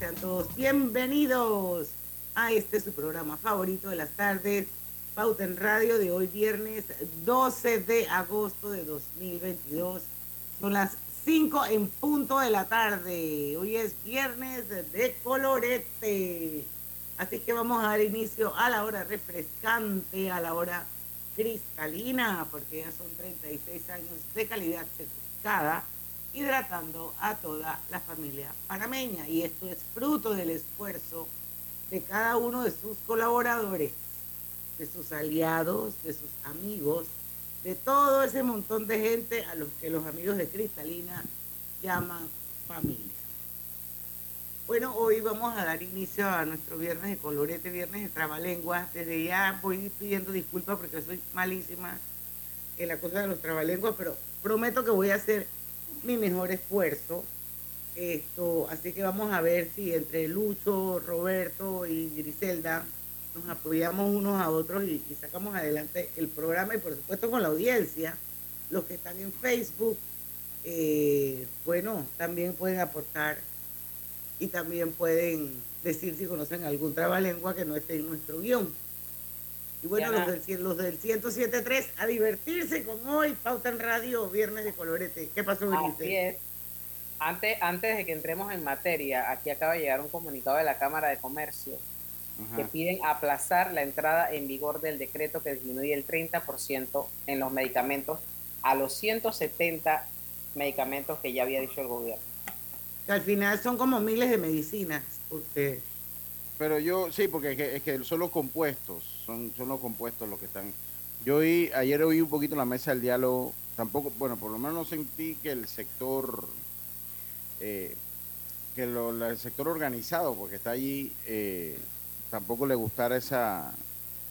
Sean todos bienvenidos a este su programa favorito de las tardes, Pauta en Radio de hoy viernes 12 de agosto de 2022. Son las 5 en punto de la tarde. Hoy es viernes de colorete. Así que vamos a dar inicio a la hora refrescante, a la hora cristalina, porque ya son 36 años de calidad certificada hidratando a toda la familia panameña. Y esto es fruto del esfuerzo de cada uno de sus colaboradores, de sus aliados, de sus amigos, de todo ese montón de gente a los que los amigos de Cristalina llaman familia. Bueno, hoy vamos a dar inicio a nuestro viernes de colorete, viernes de trabalenguas. Desde ya voy pidiendo disculpas porque soy malísima en la cosa de los trabalenguas, pero prometo que voy a hacer mi mejor esfuerzo. Esto, así que vamos a ver si entre Lucho, Roberto y Griselda nos apoyamos unos a otros y, sacamos adelante el programa y por supuesto con la audiencia, los que están en Facebook, eh, bueno, también pueden aportar y también pueden decir si conocen algún trabalengua que no esté en nuestro guion. Y bueno, los del, los del 107.3 a divertirse con hoy, Pauta en Radio, Viernes de Colorete. ¿Qué pasó, Así es. Antes, antes de que entremos en materia, aquí acaba de llegar un comunicado de la Cámara de Comercio que piden aplazar la entrada en vigor del decreto que disminuye el 30% en los medicamentos a los 170 medicamentos que ya había dicho el gobierno. Que al final son como miles de medicinas. Usted. Pero yo, sí, porque es que, es que son los compuestos, son, son los compuestos los que están. Yo oí, ayer oí un poquito la mesa del diálogo, tampoco, bueno, por lo menos no sentí que el sector, eh, que lo, el sector organizado, porque está allí, eh, tampoco le gustara esa,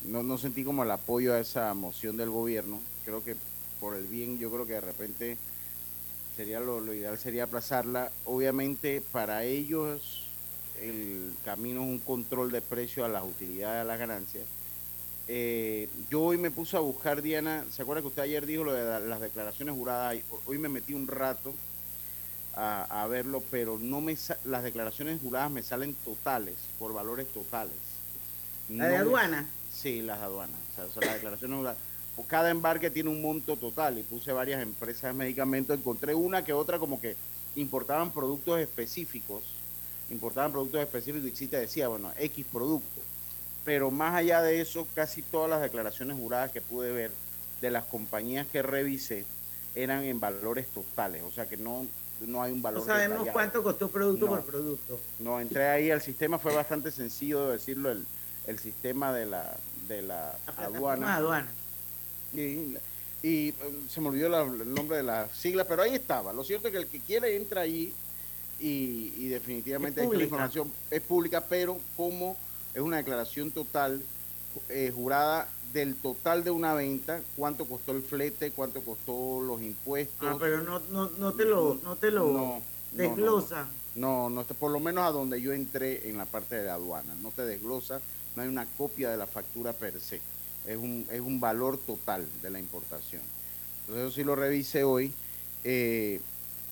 no, no sentí como el apoyo a esa moción del gobierno. Creo que por el bien, yo creo que de repente sería lo, lo ideal sería aplazarla. Obviamente para ellos el camino es un control de precio a las utilidades, a las ganancias. Eh, yo hoy me puse a buscar, Diana, ¿se acuerda que usted ayer dijo lo de las declaraciones juradas? Hoy me metí un rato a, verlo, pero no me las declaraciones juradas me salen totales, por valores totales. ¿La de aduana? sí, las de aduana. O sea, son las declaraciones juradas. cada embarque tiene un monto total y puse varias empresas de medicamentos. Encontré una que otra como que importaban productos específicos importaban productos específicos y sí te decía, bueno, X producto. Pero más allá de eso, casi todas las declaraciones juradas que pude ver de las compañías que revisé eran en valores totales, o sea que no, no hay un valor. No sabemos cuánto costó producto por producto. No, entré ahí, el sistema fue bastante sencillo de decirlo, el, el sistema de la, de la, aduana. aduana. Y, y, um, se me olvidó el nombre de la sigla, pero ahí estaba. Lo cierto es que el que quiere entra ahí y, definitivamente la información es pública, pero como es una declaración total eh, jurada del total de una venta, cuánto costó el flete, cuánto costó los impuestos. Ah, pero no, no, no te lo, no te lo desglosa. No, no, por lo menos a donde yo entré en la parte de la aduana, no te desglosa, no hay una copia de la factura per se, es un, es un valor total de la importación. Entonces eso sí lo revisé hoy. Eh,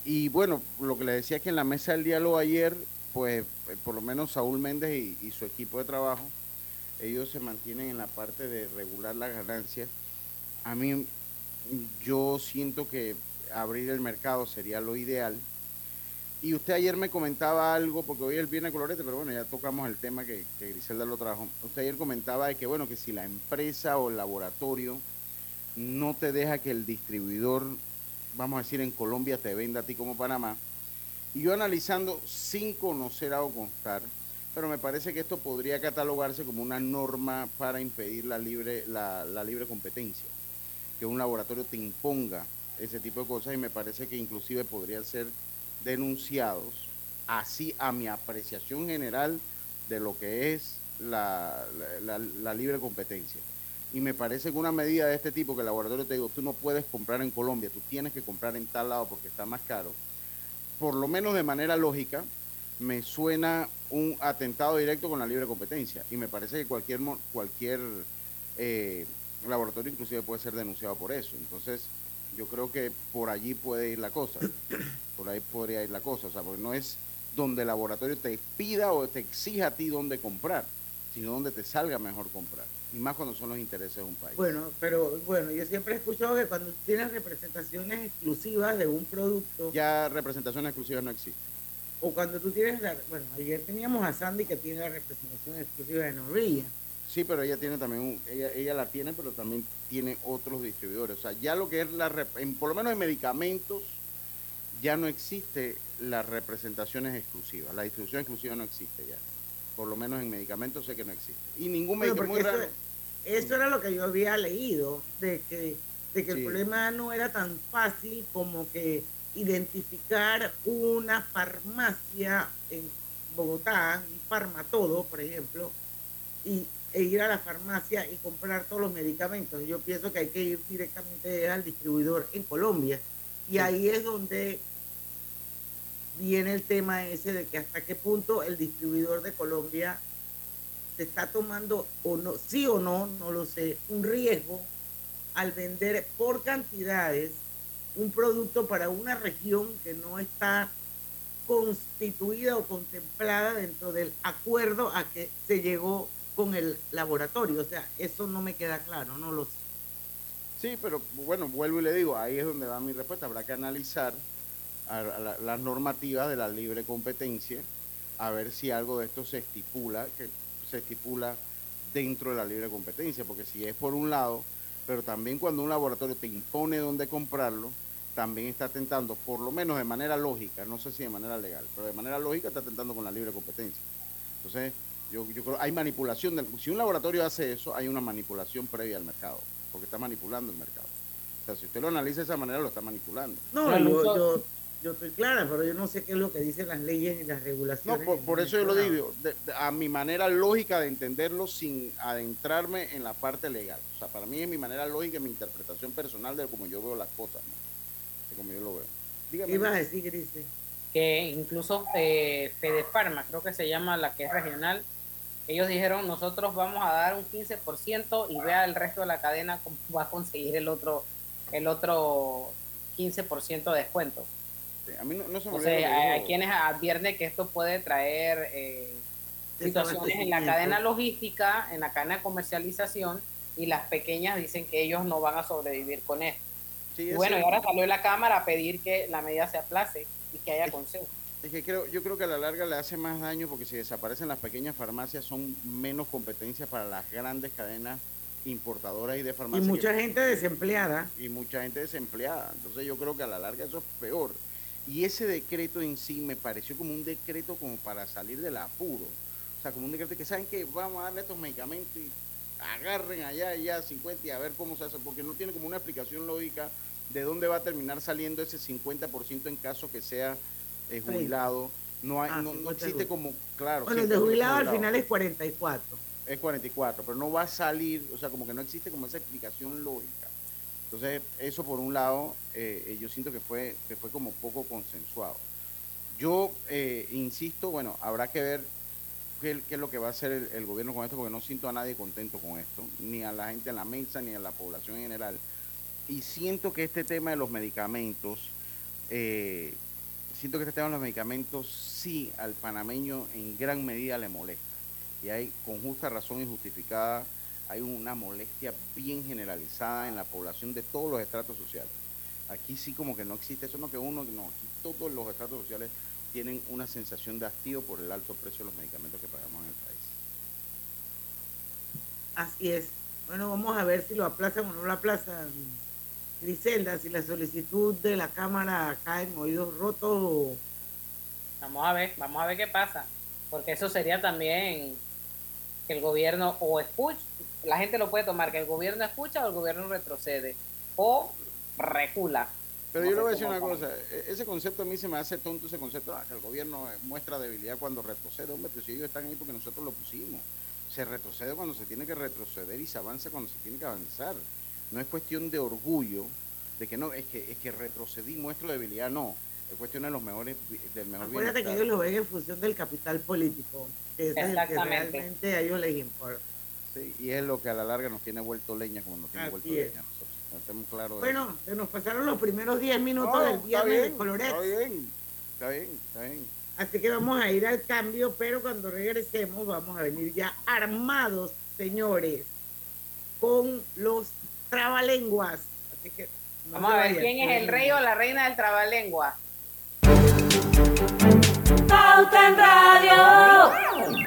y bueno, lo que le decía es que en la mesa del diálogo ayer, pues eh, por lo menos Saúl Méndez y, su equipo de trabajo, ellos se mantienen en la parte de regular las ganancias. A mí, yo siento que abrir el mercado sería lo ideal. y usted ayer me comentaba algo, porque hoy es el viernes colorete, pero bueno, ya tocamos el tema que, que Griselda lo trajo. Usted ayer comentaba de que, bueno, que si la empresa o el laboratorio no te deja que el distribuidor, vamos a decir, en Colombia te venda a ti como Panamá. Y yo analizando sin conocer o constar, pero me parece que esto podría catalogarse como una norma para impedir la libre, la, la libre competencia, que un laboratorio te imponga ese tipo de cosas y me parece que inclusive podría ser denunciados, así a mi apreciación general de lo que es la, la, libre competencia. Y me parece que una medida de este tipo, que el laboratorio te digo, tú no puedes comprar en Colombia, tú tienes que comprar en tal lado porque está más caro, por lo menos de manera lógica, me suena un atentado directo con la libre competencia. Y me parece que cualquier, cualquier eh, laboratorio inclusive puede ser denunciado por eso. Entonces, yo creo que por allí puede ir la cosa. Por ahí podría ir la cosa. O sea, porque no es donde el laboratorio te pida o te exija a ti dónde comprar, sino donde te salga mejor comprar. Y más cuando son los intereses de un país. Bueno, pero bueno, yo siempre he escuchado que cuando tienes representaciones exclusivas de un producto. Ya representaciones exclusivas no existen. O cuando tú tienes la. Bueno, ayer teníamos a Sandy que tiene la representación exclusiva de Norilla. Sí, pero ella tiene también, un, ella, ella la tiene, pero también tiene otros distribuidores. O sea, ya lo que es la, por lo menos en medicamentos, ya no existe las representaciones exclusivas. La distribución exclusiva no existe ya. Por lo menos en medicamentos sé que no existe. Y ningún medicamento eso, era lo que yo había leído, de que, de que el problema no era tan fácil como que identificar una farmacia en Bogotá, un farmatodo, por ejemplo, y e ir a la farmacia y comprar todos los medicamentos. Yo pienso que hay que ir directamente al distribuidor en Colombia. Y ahí es donde viene el tema ese de que hasta qué punto el distribuidor de Colombia se está tomando, o no, sí o no, no lo sé, un riesgo al vender por cantidades un producto para una región que no está constituida o contemplada dentro del acuerdo a que se llegó con el laboratorio. O sea, eso no me queda claro, no lo sé. Sí, pero bueno, vuelvo y le digo, ahí es donde va mi respuesta. Habrá que analizar las normativas de la libre competencia, a ver si algo de esto se estipula, que se estipula dentro de la libre competencia, porque si es por un lado, pero también cuando un laboratorio te impone dónde comprarlo, también está atentando, por lo menos de manera lógica, no sé si de manera legal, pero de manera lógica está atentando con la libre competencia. Entonces, yo, yo creo hay manipulación. Del, si un laboratorio hace eso, hay una manipulación previa al mercado, porque está manipulando el mercado. O sea, si usted lo analiza de esa manera, lo está manipulando. No, yo, yo, estoy clara, pero yo no sé qué es lo que dicen las leyes y las regulaciones. No, por, eso yo lo digo, a mi manera lógica de entenderlo sin adentrarme en la parte legal. O sea, para mí es mi manera lógica y mi interpretación personal de cómo yo veo las cosas, de cómo yo lo veo. Dígame. ¿Qué ibas a decir, Grise? Que incluso eh, Fede Farma, creo que se llama la que es regional, ellos dijeron, nosotros vamos a dar un 15% y vea el resto de la cadena cómo va a conseguir el otro, el otro 15% de descuento. A mí no, se me o sea, hay, quienes advierten que esto puede traer eh, situaciones en la cadena logística, en la cadena de comercialización, y las pequeñas dicen que ellos no van a sobrevivir con esto. y bueno, y ahora salió la Cámara a pedir que la medida se aplace y que haya consenso. Es que creo, yo creo que a la larga le hace más daño porque si desaparecen las pequeñas farmacias son menos competencias para las grandes cadenas importadoras y de farmacias. Y mucha gente desempleada. Y mucha gente desempleada. Entonces yo creo que a la larga eso es peor. Y ese decreto en sí me pareció como un decreto como para salir del apuro. O sea, como un decreto que saben que vamos a darle estos medicamentos y agarren allá, allá 50 y a ver cómo se hace, porque no tiene como una explicación lógica de dónde va a terminar saliendo ese 50% en caso que sea es jubilado. No, hay, ah, no, existe como, claro. Bueno, el de jubilado, al final es 44. Es 44, pero no va a salir, o sea, como que no existe como esa explicación lógica. Entonces, eso por un lado, eh, eh, yo siento que fue, que fue como poco consensuado. Yo eh, insisto, bueno, habrá que ver qué, es lo que va a hacer el, gobierno con esto, porque no siento a nadie contento con esto, ni a la gente en la mesa, ni a la población en general. Y siento que este tema de los medicamentos, eh, siento que este tema de los medicamentos sí al panameño en gran medida le molesta. Y hay, con justa razón y justificada, hay una molestia bien generalizada en la población de todos los estratos sociales. Aquí sí como que no existe eso, no que uno, no, aquí todos los estratos sociales tienen una sensación de hastío por el alto precio de los medicamentos que pagamos en el país. Así es. Bueno, vamos a ver si lo aplazan o no lo aplazan. Griselda, si la solicitud de la Cámara cae en oídos rotos. Vamos a ver, vamos a ver qué pasa. Porque eso sería también que el gobierno o escucha, la gente lo puede tomar, que el gobierno escucha o el gobierno retrocede o recula. Pero yo le voy a decir una cosa, e-, ese concepto a mí se me hace tonto, ese concepto, ah, que el gobierno muestra debilidad cuando retrocede, hombre, pero si ellos están ahí porque nosotros lo pusimos. Se retrocede cuando se tiene que retroceder y se avanza cuando se tiene que avanzar. No es cuestión de orgullo, de que no, es que, es que retrocedí, muestro debilidad, no. Es cuestión de los mejores, del mejor Acuérdate que ellos lo ven en función del capital político, que es el que realmente a ellos les importa. Sí, y es lo que a la larga nos tiene vuelto leña como nos tiene vuelto leña bueno, se nos pasaron los primeros 10 minutos del viernes de Coloret. Está bien, está bien, está bien. Así que vamos a ir al cambio, pero cuando regresemos vamos a venir ya armados, señores, con los trabalenguas. Así que vamos a ver quién es el rey o la reina del trabalengua. Pauta en Radio.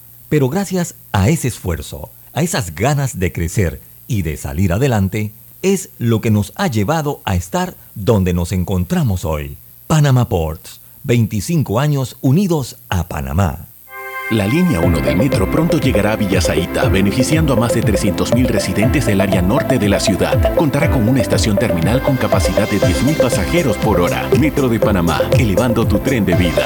pero gracias a ese esfuerzo, a esas ganas de crecer y de salir adelante, es lo que nos ha llevado a estar donde nos encontramos hoy. Panama Ports, 25 años unidos a Panamá. La línea 1 del metro pronto llegará a Villasaita, beneficiando a más de 300.000 residentes del área norte de la ciudad. Contará con una estación terminal con capacidad de 10.000 pasajeros por hora. Metro de Panamá, elevando tu tren de vida.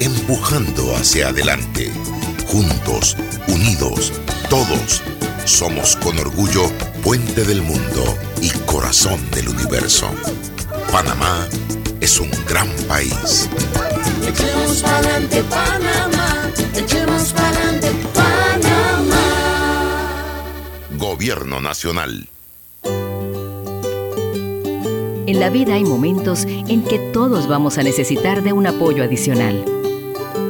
empujando hacia adelante. Juntos, unidos, todos, somos con orgullo puente del mundo y corazón del universo. Panamá es un gran país. Echemos adelante Panamá, echemos adelante Panamá. Gobierno Nacional. En la vida hay momentos en que todos vamos a necesitar de un apoyo adicional.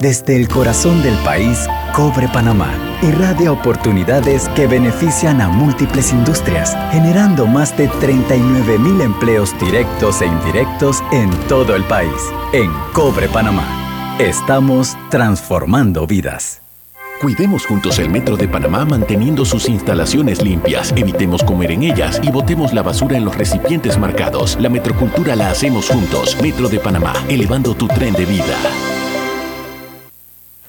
Desde el corazón del país, Cobre Panamá irradia oportunidades que benefician a múltiples industrias, generando más de 39 mil empleos directos e indirectos en todo el país. En Cobre Panamá, estamos transformando vidas. Cuidemos juntos el Metro de Panamá manteniendo sus instalaciones limpias, evitemos comer en ellas y botemos la basura en los recipientes marcados. La metrocultura la hacemos juntos. Metro de Panamá, elevando tu tren de vida.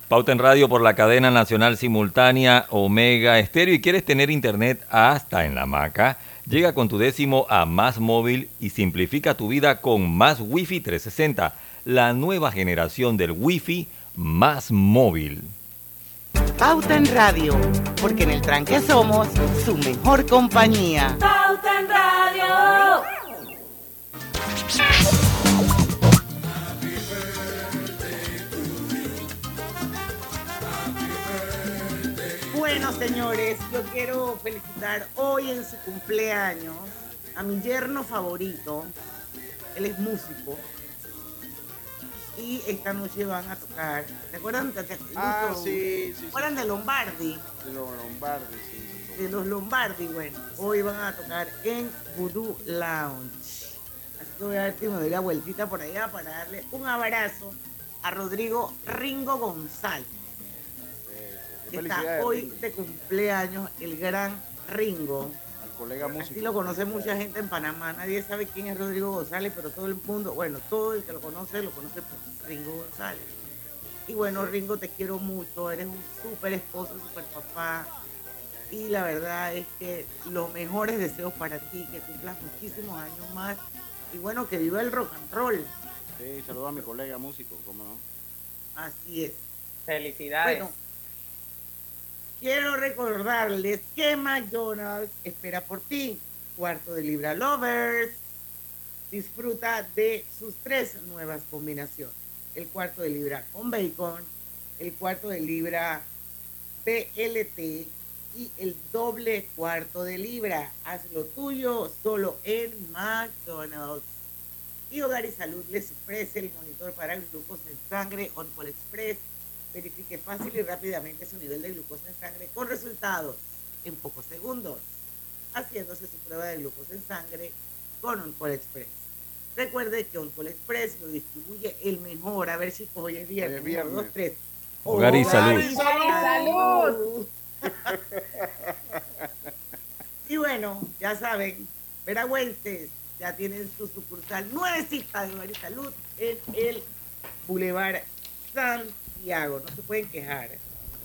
Pauta en radio por la cadena nacional simultánea Omega Estéreo y quieres tener internet hasta en la maca. Llega con tu décimo a Más Móvil y simplifica tu vida con Más Wi-Fi 360, la nueva generación del Wi-Fi más móvil. Pauta en Radio, porque en el tranque somos su mejor compañía. Pauta en Radio. Bueno, señores, yo quiero felicitar hoy en su cumpleaños a mi yerno favorito. Él es músico. Y esta noche van a tocar. ¿Te acuerdan? ¿Te, Ah, sí, sí, ¿Se acuerdan de Lombardi? De los Lombardi, sí. De los Lombardi, bueno. Hoy van a tocar en Voodoo Lounge. Así que voy a ver si me doy la vueltita por allá para darle un abrazo a Rodrigo Ringo González. Está hoy de cumpleaños el gran Ringo. Al colega músico. Así lo conoce mucha gente en Panamá. Nadie sabe quién es Rodrigo González, pero todo el mundo, bueno, todo el que lo conoce, lo conoce por Ringo González. Y bueno, Ringo, te quiero mucho. Eres un súper esposo, súper papá. Y la verdad es que los mejores deseos para ti, que cumplas muchísimos años más. Y bueno, que viva el rock and roll. Sí, saludo a mi colega músico, ¿cómo no? Así es. Felicidades. Bueno, quiero recordarles que McDonald's espera por ti. Cuarto de libra lovers. Disfruta de sus tres nuevas combinaciones. El cuarto de libra con bacon, el cuarto de libra BLT y el doble cuarto de libra. Haz lo tuyo solo en McDonald's. Y Hogar y Salud les ofrece el monitor para glucosa en sangre OnCall Express. Verifique fácil y rápidamente su nivel de glucosa en sangre con resultados en pocos segundos, haciéndose su prueba de glucosa en sangre con OnCall Express. Recuerde que OnCall Express lo distribuye el mejor. A ver si hoy es viernes. Hoy es viernes. Uno, dos, tres. Hogar y salud. salud. y bueno, ya saben, veragüenses ya tienen su sucursal nuevecita de Hogar y Salud en el Boulevard Santiago. No se pueden quejar.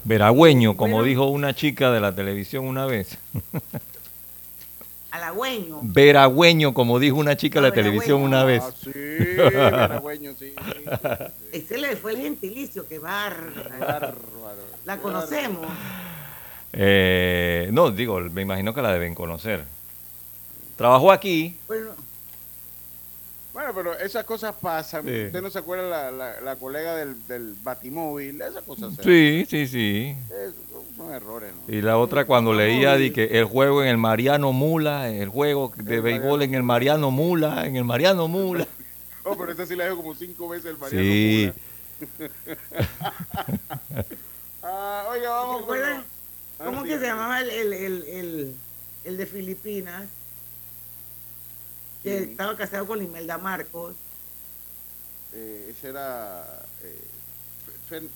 Veragüeño, como Bueno. dijo una chica de la televisión una vez. Halagüeño. Veragüeño, como dijo una chica de la televisión una vez. Ah, sí, veragüeño, sí. Ese le fue el gentilicio, que bárbaro. Bárbaro. La conocemos. Eh, no, digo, me imagino que la deben conocer. Trabajó aquí. Bueno, Bueno, pero esas cosas pasan. Sí. ¿Usted no se acuerda la, la, la colega del, del batimóvil? Esas cosas se Sí, sí, sí. Es- son errores, ¿no? Y la otra cuando leía de que el juego en el Mariano Mula, el juego de béisbol en el Mariano Mula, en el Mariano Mula. Oh, pero esa sí la dijo como cinco veces el Mariano Sí. Mura. Ah, oiga, vamos. Ah, ¿Cómo que se llamaba el, el, el, el, el de Filipinas? Que estaba casado con Imelda Marcos. Eh, ese era... eh, Fer-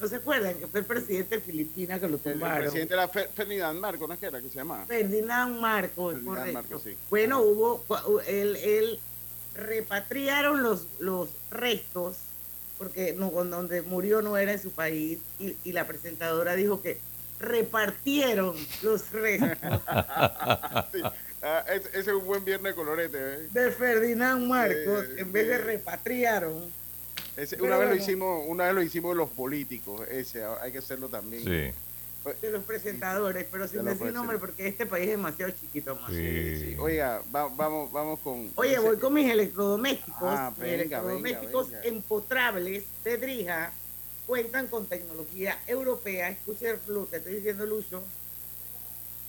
¿No se acuerdan que fue el presidente de Filipinas que lo el, el tumbaron? presidente era Fer- Ferdinand Marco, ¿no es que era que se llamaba? Ferdinand Marcos, Ferdinand correcto. Marcos, sí. Bueno, hubo, él, él repatriaron los, los restos, porque no, donde murió no era en su país, y, y la presentadora dijo que repartieron los restos Sí. Ah, es- ese es un buen viernes de colorete, ¿eh? de Ferdinand Marcos, en vez de repatriaron. Ese- una vez lo hicimos, una vez lo hicimos los políticos, ese, ah, hay que hacerlo también. Sí. de los presentadores, pero sin De decir nombre porque este país es demasiado chiquito más. Sí, sí. Oiga, va- vamos, vamos con. Oye, ese- voy con mis electrodomésticos. Ah, mis venga, electrodomésticos venga, venga. empotrables de Drija cuentan con tecnología europea. Escucha el flu, te estoy diciendo, Lucho.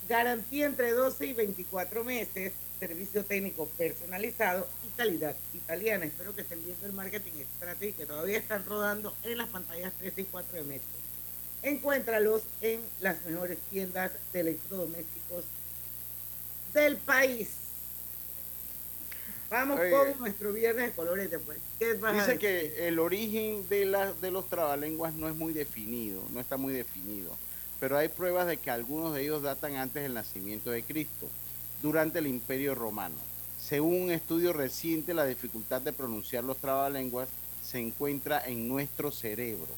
Garantía entre 12 y 24 meses, servicio técnico personalizado y calidad italiana. Espero que estén viendo el marketing strategy que todavía están rodando en las pantallas 3 y 4 de Metro. Encuéntralos en las mejores tiendas de electrodomésticos del país. Vamos Oye. con nuestro viernes de colorete, pues. ¿Qué vas a Dice que el origen de, la, de los trabalenguas no es muy definido, no está muy definido, pero hay pruebas de que algunos de ellos datan antes del nacimiento de Cristo, durante el Imperio Romano. Según un estudio reciente, la dificultad de pronunciar los trabalenguas se encuentra en nuestro cerebro.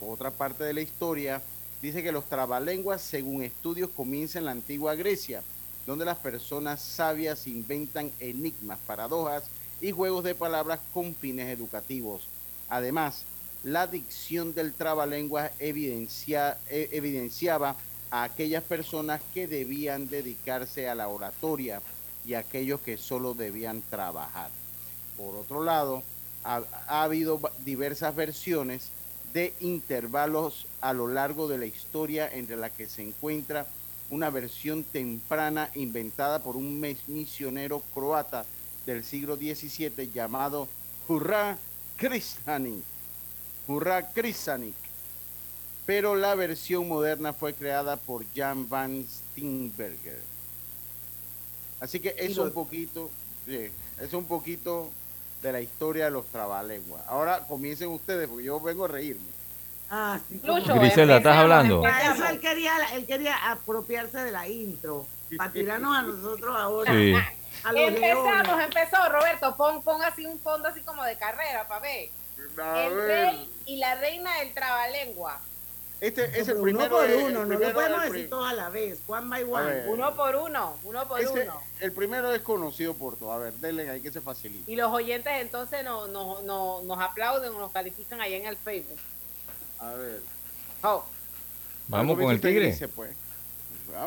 Otra parte de la historia, dice que los trabalenguas, según estudios, comienzan en la antigua Grecia, donde las personas sabias inventan enigmas, paradojas y juegos de palabras con fines educativos. Además, la dicción del trabalenguas evidencia- e- evidenciaba a aquellas personas que debían dedicarse a la oratoria y a aquellos que solo debían trabajar. Por otro lado, ha, ha habido diversas versiones de intervalos a lo largo de la historia entre la que se encuentra una versión temprana inventada por un misionero croata del siglo XVII llamado Hurra Kristanik. Hurra Kristanik. Pero la versión moderna fue creada por Jan van Steenberger. Así que es un poquito, es un poquito de la historia de los trabalenguas. Ahora comiencen ustedes, porque yo vengo a reírme. Ah, sí. Lucho, ¿estás hablando? Eso él quería, él quería apropiarse de la intro, para tirarnos a nosotros ahora. Sí. A los Empezamos, leones. empezó, Roberto, pon, pon así un fondo así como de carrera, para ver. A el ver, rey y la reina del trabalengua. este es el primero. uno por el uno, no lo podemos decir todos a la vez, one by one. Uno por uno, uno por Ese- uno. el primero es conocido por todo. A ver, denle ahí que se facilite. Y los oyentes entonces nos, nos, nos, nos aplauden o nos califican allá en el Facebook. A ver. Oh, Vamos con el tigre. dice, pues.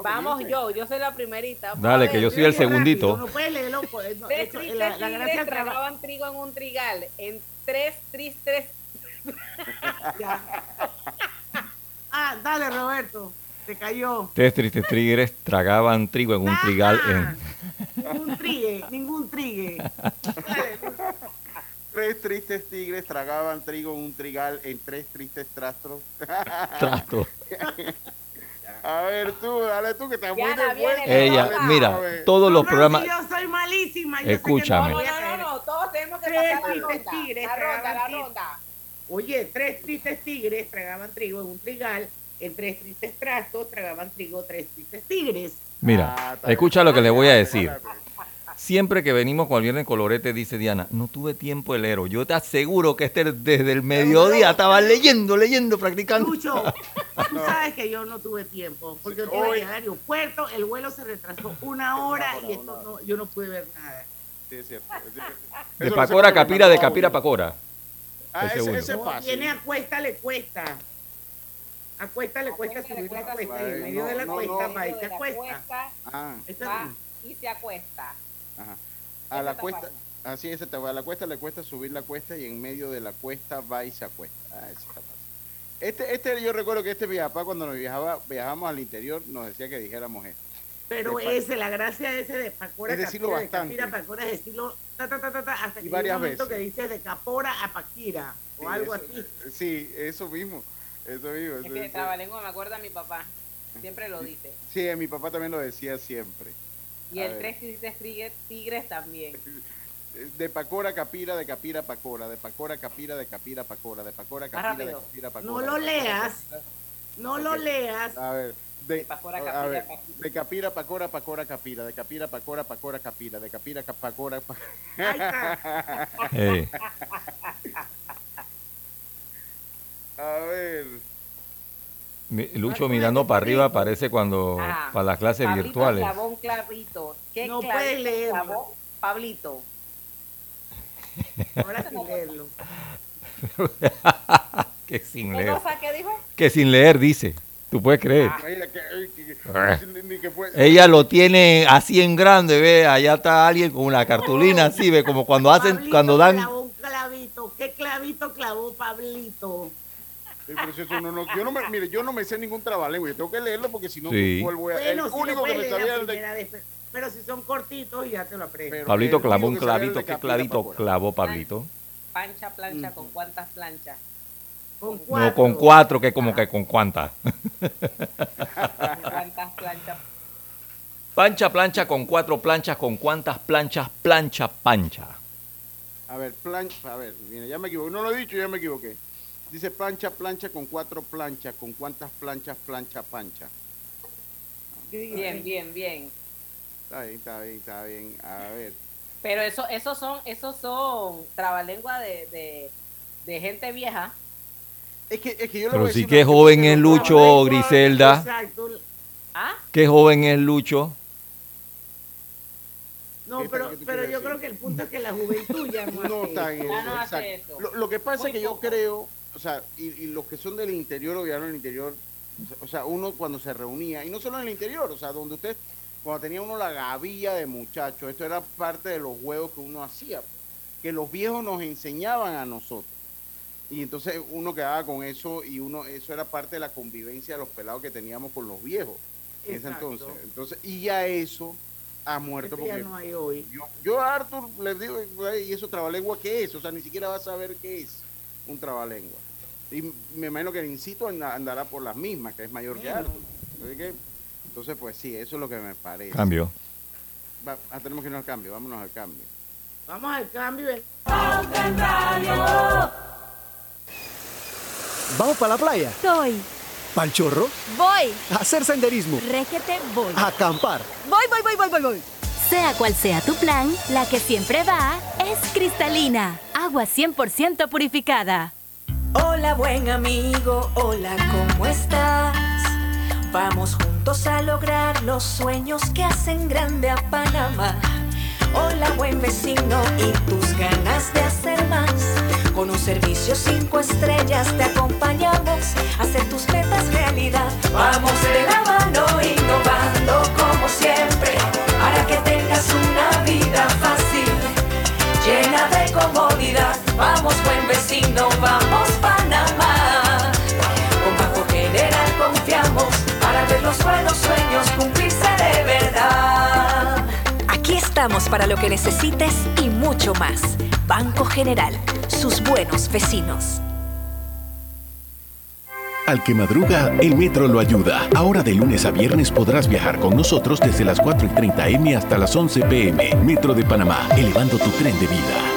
Vamos yo, yo soy la primerita. Dale, que yo soy el Rápido, segundito. No puedes leerlo. pues, no, la, la gracia trigo en un trigal. En tres tristes. Ya. Ah, dale, Roberto. Te cayó. Tres tristes tigres tragaban trigo en un trigal en Ningún trigue, ningún trigue. Dale, Tres tristes tigres tragaban trigo en un trigal en tres tristes trastros. trasto. A ver, tú, dale tú que estás muy de. Ella, Dale, mira, todos los No, programas. si yo soy malísima. yo sé que Escúchame. no tenemos que Tres pasar la tristes ronda. tigres La ronda, la tragaban trigo. ronda. Oye, tres tristes tigres tragaban trigo en un trigal. En tres tristes trastos tragaban trigo tres tristes tigres. Mira, Ah, escucha lo que le voy a decir. Siempre que venimos con el viernes colorete, dice Diana, no tuve tiempo de leer. Yo te aseguro que este desde el mediodía estaba leyendo, leyendo, practicando. Lucho, tú sabes que yo no tuve tiempo, porque yo tuve que al aeropuerto, el vuelo se retrasó una hora y esto no, yo no pude ver nada. Sí, es cierto. es cierto. De Pacora a Capira, de Capira a. Pacora. Ah, ese, ese es fácil. viene a cuesta, le cuesta. A cuesta le cuesta subir la cuesta y en medio de la cuesta va y se acuesta. cuesta, Ah, y se acuesta. ajá. A la cuesta, así es, te va a la cuesta, le cuesta subir la cuesta y en medio de la cuesta va y se acuesta. Ah, ese está fácil. Este, este, yo recuerdo que este mi papá cuando nos viajaba, viajábamos al interior nos decía que dijéramos esto. Pero ese, la gracia ese de Pacora Es decirlo Capira, bastante. de Capira, Pacora es decirlo ta, ta, ta, ta, ta, hasta que Y varias un momento veces. que dices de Capora a Paquira o Sí, algo eso- así. Sí, eso mismo. Eso mismo. Es eso- que de trabalengua me acuerda a mi papá. Siempre lo dice. Sí, mi papá también lo decía siempre. Y A el ver. tres tigres, tigres también. De Pacora Capira, de Capira Pacora, de Pacora Capira, de Capira a Pacora, de Pacora Capira, de. Capira Pacora. No lo leas, no lo leas. A ver, de, Pacora Capira, ver, Capira. de Capira, Pacora, Pacora, Capira, de Capira, Pacora, Pacora, Capira, de Capira, Ca- Pacora, Pa- Ahí está. Eh, A ver, Lucho mirando para arriba parece cuando Ah, para las clases Pablito virtuales. clavito. ¿Qué No puedes leerlo. clavó Pablito. Ahora sin leerlo. que sin ¿Qué leer. cosa que dijo? Que sin leer dice. Tú puedes creer. Ella lo tiene así en grande, ve, allá está alguien con una cartulina así, ve, como cuando hacen, Pablito cuando dan, clavó un clavito. ¿Qué clavito clavó Pablito? Sí, pero si eso no- no- yo no me, mire, yo no me sé ningún trabalengua, yo tengo que leerlo porque si no, Sí. ¿cuál voy a- Bueno, el si único que me sabía el de primera vez, pero- si son cortitos, ya te lo aprendes. Pablito clavó un clavito, ¿qué clavito clavó Pablito? Pancha, plancha, ¿con cuántas planchas? Con No, con cuatro, que como que con cuántas. ¿Con cuántas planchas? Pancha plancha con cuatro planchas, ¿con cuántas planchas plancha pancha? A ver, plancha, a ver, mira, ya me equivoqué. No lo he dicho, ya me equivoqué. Dice plancha, plancha con cuatro planchas. ¿Con cuántas planchas plancha pancha? Bien, bien, bien. Está bien, está bien, está bien. A ver. Pero eso, esos son, esos son trabalengua de, de, de gente vieja. Es que, es que yo Pero sí que una joven es Lucho, Griselda. Exacto. ¿Ah? Qué joven es Lucho. No, pero, pero ¿qué yo creo que el punto es que la juventud ya no, está en eso. Eso, hace exacto. eso. Lo, lo que pasa Muy es que yo creo, o sea, y, y los que son del interior o viajaron al interior, o sea, uno cuando se reunía, y no solo en el interior, o sea, donde usted, cuando tenía uno la gavilla de muchachos, esto era parte de los juegos que uno hacía, que los viejos nos enseñaban a nosotros. Y entonces uno quedaba con eso y uno, eso era parte de la convivencia de los pelados que teníamos con los viejos en ese entonces. Entonces, y ya eso ha muerto Eso ya porque no hay hoy. yo, yo a Arthur le digo, "Güey, ¿y eso trabalengua qué es? O sea, ni siquiera va a saber qué es un trabalengua. Y me imagino que el incito and- andará por las mismas, que es mayor que Arthur. Que, entonces, pues sí, eso es lo que me parece. Cambio. Va- ah, tenemos que irnos al cambio, vámonos al cambio. Vamos al cambio. ¿Vamos para la playa? Soy. ¿Pal chorro? Voy. ¿A hacer senderismo? Régete, voy. ¿A acampar? Voy, voy, voy, voy, voy, voy. Sea cual sea tu plan, la que siempre va es cristalina. Agua 100% purificada. Hola buen amigo, hola, ¿cómo estás? Vamos juntos a lograr los sueños que hacen grande a Panamá. Hola buen vecino y tus ganas de hacer más. Con un servicio cinco estrellas te acompañamos a hacer tus metas realidad. Vamos de la mano innovando como siempre para que tengas una vida fácil llena de comodidad. Vamos, buen vecino, vamos, Panamá. Con Banco General confiamos para ver los buenos sueños. Aquí estamos para lo que necesites y mucho más. Banco General, sus buenos vecinos. Al que madruga, el metro lo ayuda. Ahora de lunes a viernes podrás viajar con nosotros desde las 4 y 30 M hasta las 11 PM. Metro de Panamá, elevando tu tren de vida.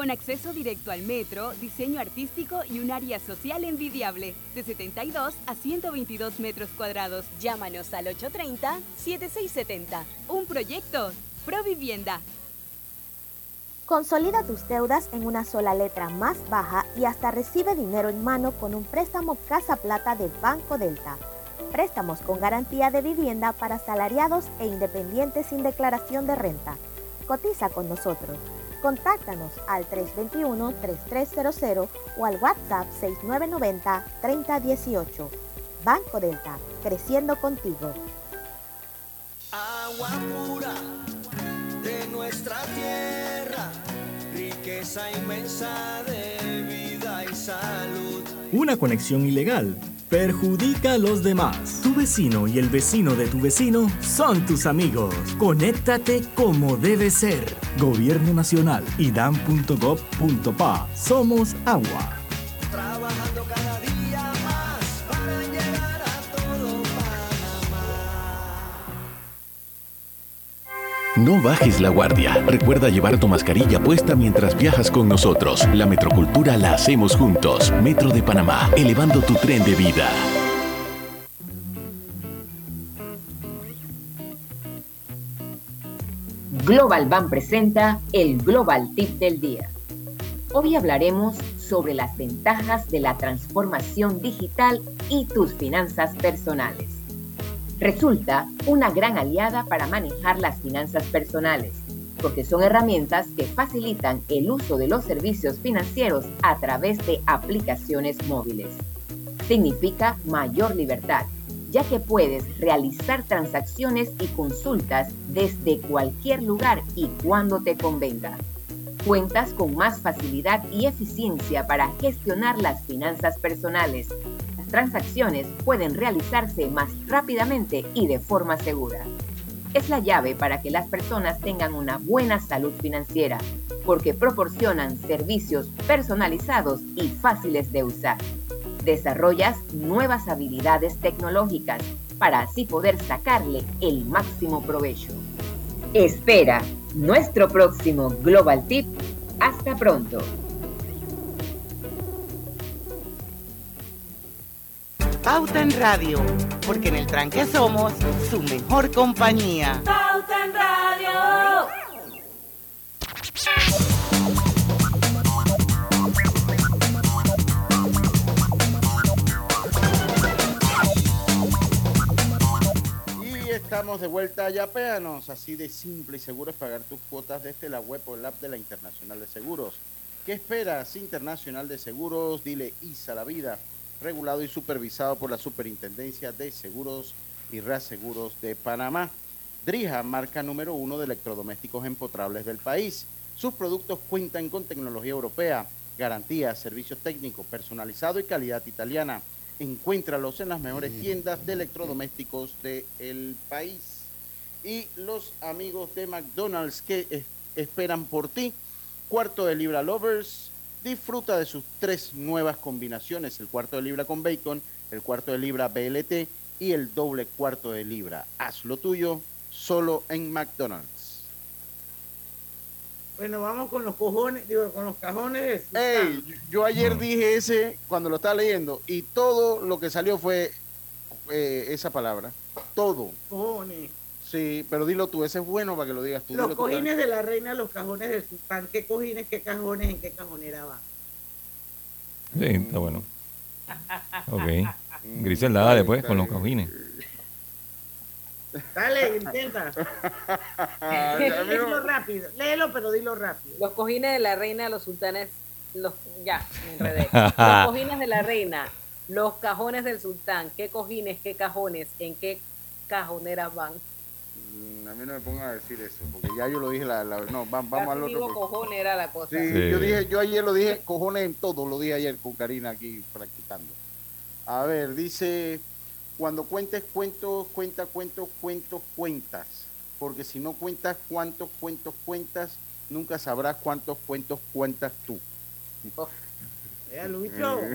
con acceso directo al metro, diseño artístico y un área social envidiable, de 72 a 122 metros cuadrados. Llámanos al 830-7670. Un proyecto, Provivienda. Consolida tus deudas en una sola letra más baja y hasta recibe dinero en mano con un préstamo Casa Plata de Banco Delta. Préstamos con garantía de vivienda para salariados e independientes sin declaración de renta. Cotiza con nosotros. Contáctanos al 321-3300 o al WhatsApp 6990-3018. Banco Delta, creciendo contigo. Agua pura de nuestra tierra, riqueza inmensa de vida y salud. Una conexión ilegal perjudica a los demás. Tu vecino y el vecino de tu vecino son tus amigos. Conéctate como debe ser. Gobierno Nacional y dan.gov.pa. Somos agua. Trabajando No bajes la guardia. Recuerda llevar tu mascarilla puesta mientras viajas con nosotros. La metrocultura la hacemos juntos. Metro de Panamá, elevando tu tren de vida. Global Bank presenta el Global Tip del Día. Hoy hablaremos sobre las ventajas de la transformación digital y tus finanzas personales. Resulta una gran aliada para manejar las finanzas personales, porque son herramientas que facilitan el uso de los servicios financieros a través de aplicaciones móviles. Significa mayor libertad, ya que puedes realizar transacciones y consultas desde cualquier lugar y cuando te convenga. Cuentas con más facilidad y eficiencia para gestionar las finanzas personales. Transacciones pueden realizarse más rápidamente y de forma segura. Es la llave para que las personas tengan una buena salud financiera, porque proporcionan servicios personalizados y fáciles de usar. Desarrollas nuevas habilidades tecnológicas para así poder sacarle el máximo provecho. Espera nuestro próximo Global Tip. Hasta pronto. Pauta en Radio, porque en el tranque somos su mejor compañía. Pauta en Radio. Y estamos de vuelta a Yapeanos. Así de simple y seguro es pagar tus cuotas desde la web o el app de la Internacional de Seguros. ¿Qué esperas? Internacional de Seguros, dile ISA la vida. Regulado y supervisado por la Superintendencia de Seguros y Reaseguros de Panamá. Drija, marca número uno de electrodomésticos empotrables del país. Sus productos cuentan con tecnología europea, garantía, servicios técnicos, personalizado y calidad italiana. Encuéntralos en las mejores tiendas de electrodomésticos del país. Y los amigos de McDonald's que es- esperan por ti. Cuarto de libra lovers. Disfruta de sus tres nuevas combinaciones, el cuarto de libra con bacon, el cuarto de libra BLT y el doble cuarto de libra. Haz lo tuyo solo en McDonald's. Bueno, vamos con los cojones, digo, con los cajones. Ey, yo- yo ayer dije ese cuando lo estaba leyendo y todo lo que salió fue eh, esa palabra. Todo. Cojones. Sí, pero dilo tú, ese es bueno para que lo digas tú. Los dilo tú, cojines de la reina, los cajones del sultán. ¿Qué cojines, qué cajones, en qué cajonera van? Sí, está bueno. Ok. Griselda, dale pues con los cojines. Dale, intenta. Léelo rápido. Léelo, pero dilo rápido. Los cojines de la reina, los sultanes, los ya, me enredé. Los cojines de la reina, los cajones del sultán, qué cojines, qué cajones, en qué cajoneras van. Mm, A mí no me pongan a decir eso, porque ya yo lo dije, la, la- no, va- vamos Casi al otro. porque- cojones era la cosa. Sí, Sí. Yo, dije, yo ayer lo dije, cojones en todo, lo dije ayer con Karina aquí practicando. A ver, dice, cuando cuentes cuentos, cuenta cuentos, cuentos, cuentas. Porque si no cuentas cuántos cuentos cuentas, nunca sabrás cuántos cuentos cuentas tú. Vea, Lucho.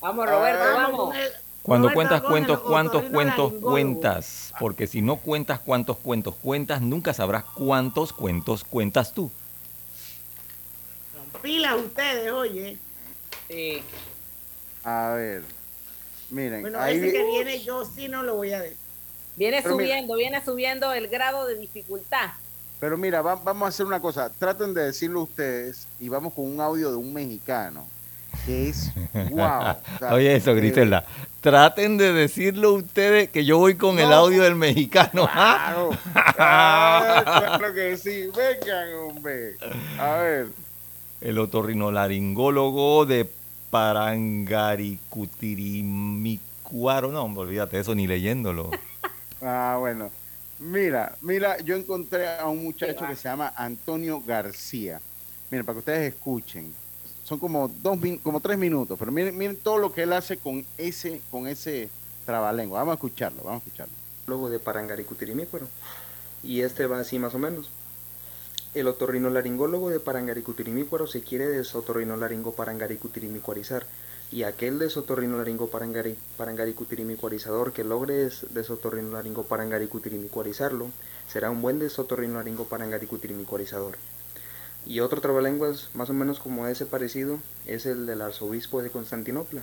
Vamos, Roberto, Ah, vamos. Cuando cuentas cuentos, cuántos cuentos cuentas. Porque si no cuentas cuántos cuentos cuentas, nunca sabrás cuántos cuentos cuentas tú. Son pilas ustedes, oye. Sí. A ver, miren, Bueno, ahí ese que viene yo sí no lo voy a decir. Viene Pero mira- subiendo, viene subiendo el grado de dificultad. Pero mira, va- vamos a hacer una cosa. Traten de decirlo ustedes y vamos con un audio de un mexicano que es wow. o sea, Oye, eso, eh, Griselda. Traten de decirlo ustedes que yo voy con el audio del mexicano. Claro, Ah, claro que sí. Vengan, hombre. A ver. El otorrinolaringólogo de Parangaricutirimícuaro. No, hombre, olvídate eso ni leyéndolo. Ah, bueno. Mira, mira, yo encontré a un muchacho que se llama Antonio García. Miren, para que ustedes escuchen. Son como dos como tres minutos, pero miren, miren todo lo que él hace con ese, con ese trabalengua. Vamos a escucharlo, vamos a escucharlo. Logo de Parangaricutirimícuaro. Y este va así más o menos. El otorrinolaringólogo de Parangaricutirimícuaro se quiere desotorrinolaringo parangaricutirimícuarizar. Y aquel desotorrinolaringo parangari, parangaricutirimícuarizador que logre des, desotorrinolaringo parangaricutirimícuarizarlo será un buen desotorrinolaringo parangaricutirimícuarizador. Y otro trabalenguas más o menos como ese parecido es el del arzobispo de Constantinopla.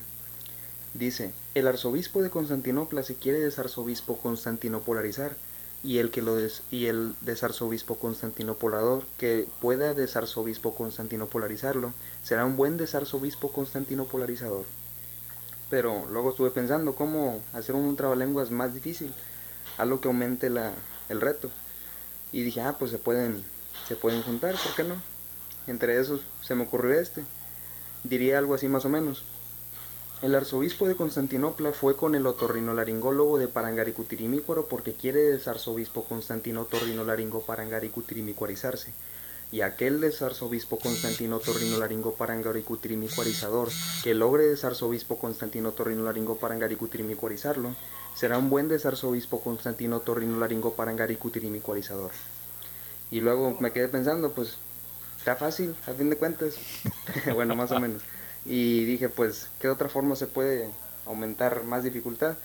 Dice, el arzobispo de Constantinopla se quiere desarzobispo constantinopolarizar y el que lo des- y el desarzobispo constantinopolador que pueda desarzobispo constantinopolarizarlo será un buen desarzobispo constantinopolarizador pero luego estuve pensando cómo hacer un trabalenguas más difícil algo que aumente la, el reto. Y dije ah pues se pueden se pueden juntar por qué no entre esos se me ocurrió este diría algo así más o menos el arzobispo de Constantinopla fue con el otorrinolaringólogo de Parangaricutirimícuaro porque quiere desarzobispo Constantino otorrinolaringo parangaricutirimícuarizarse. Y aquel desarzobispo Constantino otorrinolaringo parangaricutirimícuarizador que logre desarzobispo Constantino otorrinolaringo parangaricutirimícuarizarlo será un buen desarzobispo Constantino otorrinolaringo parangaricutirimícuarizador. Y luego me quedé pensando, pues fácil, a fin de cuentas. bueno, más o menos. Y dije, pues, ¿qué otra forma se puede aumentar más dificultad?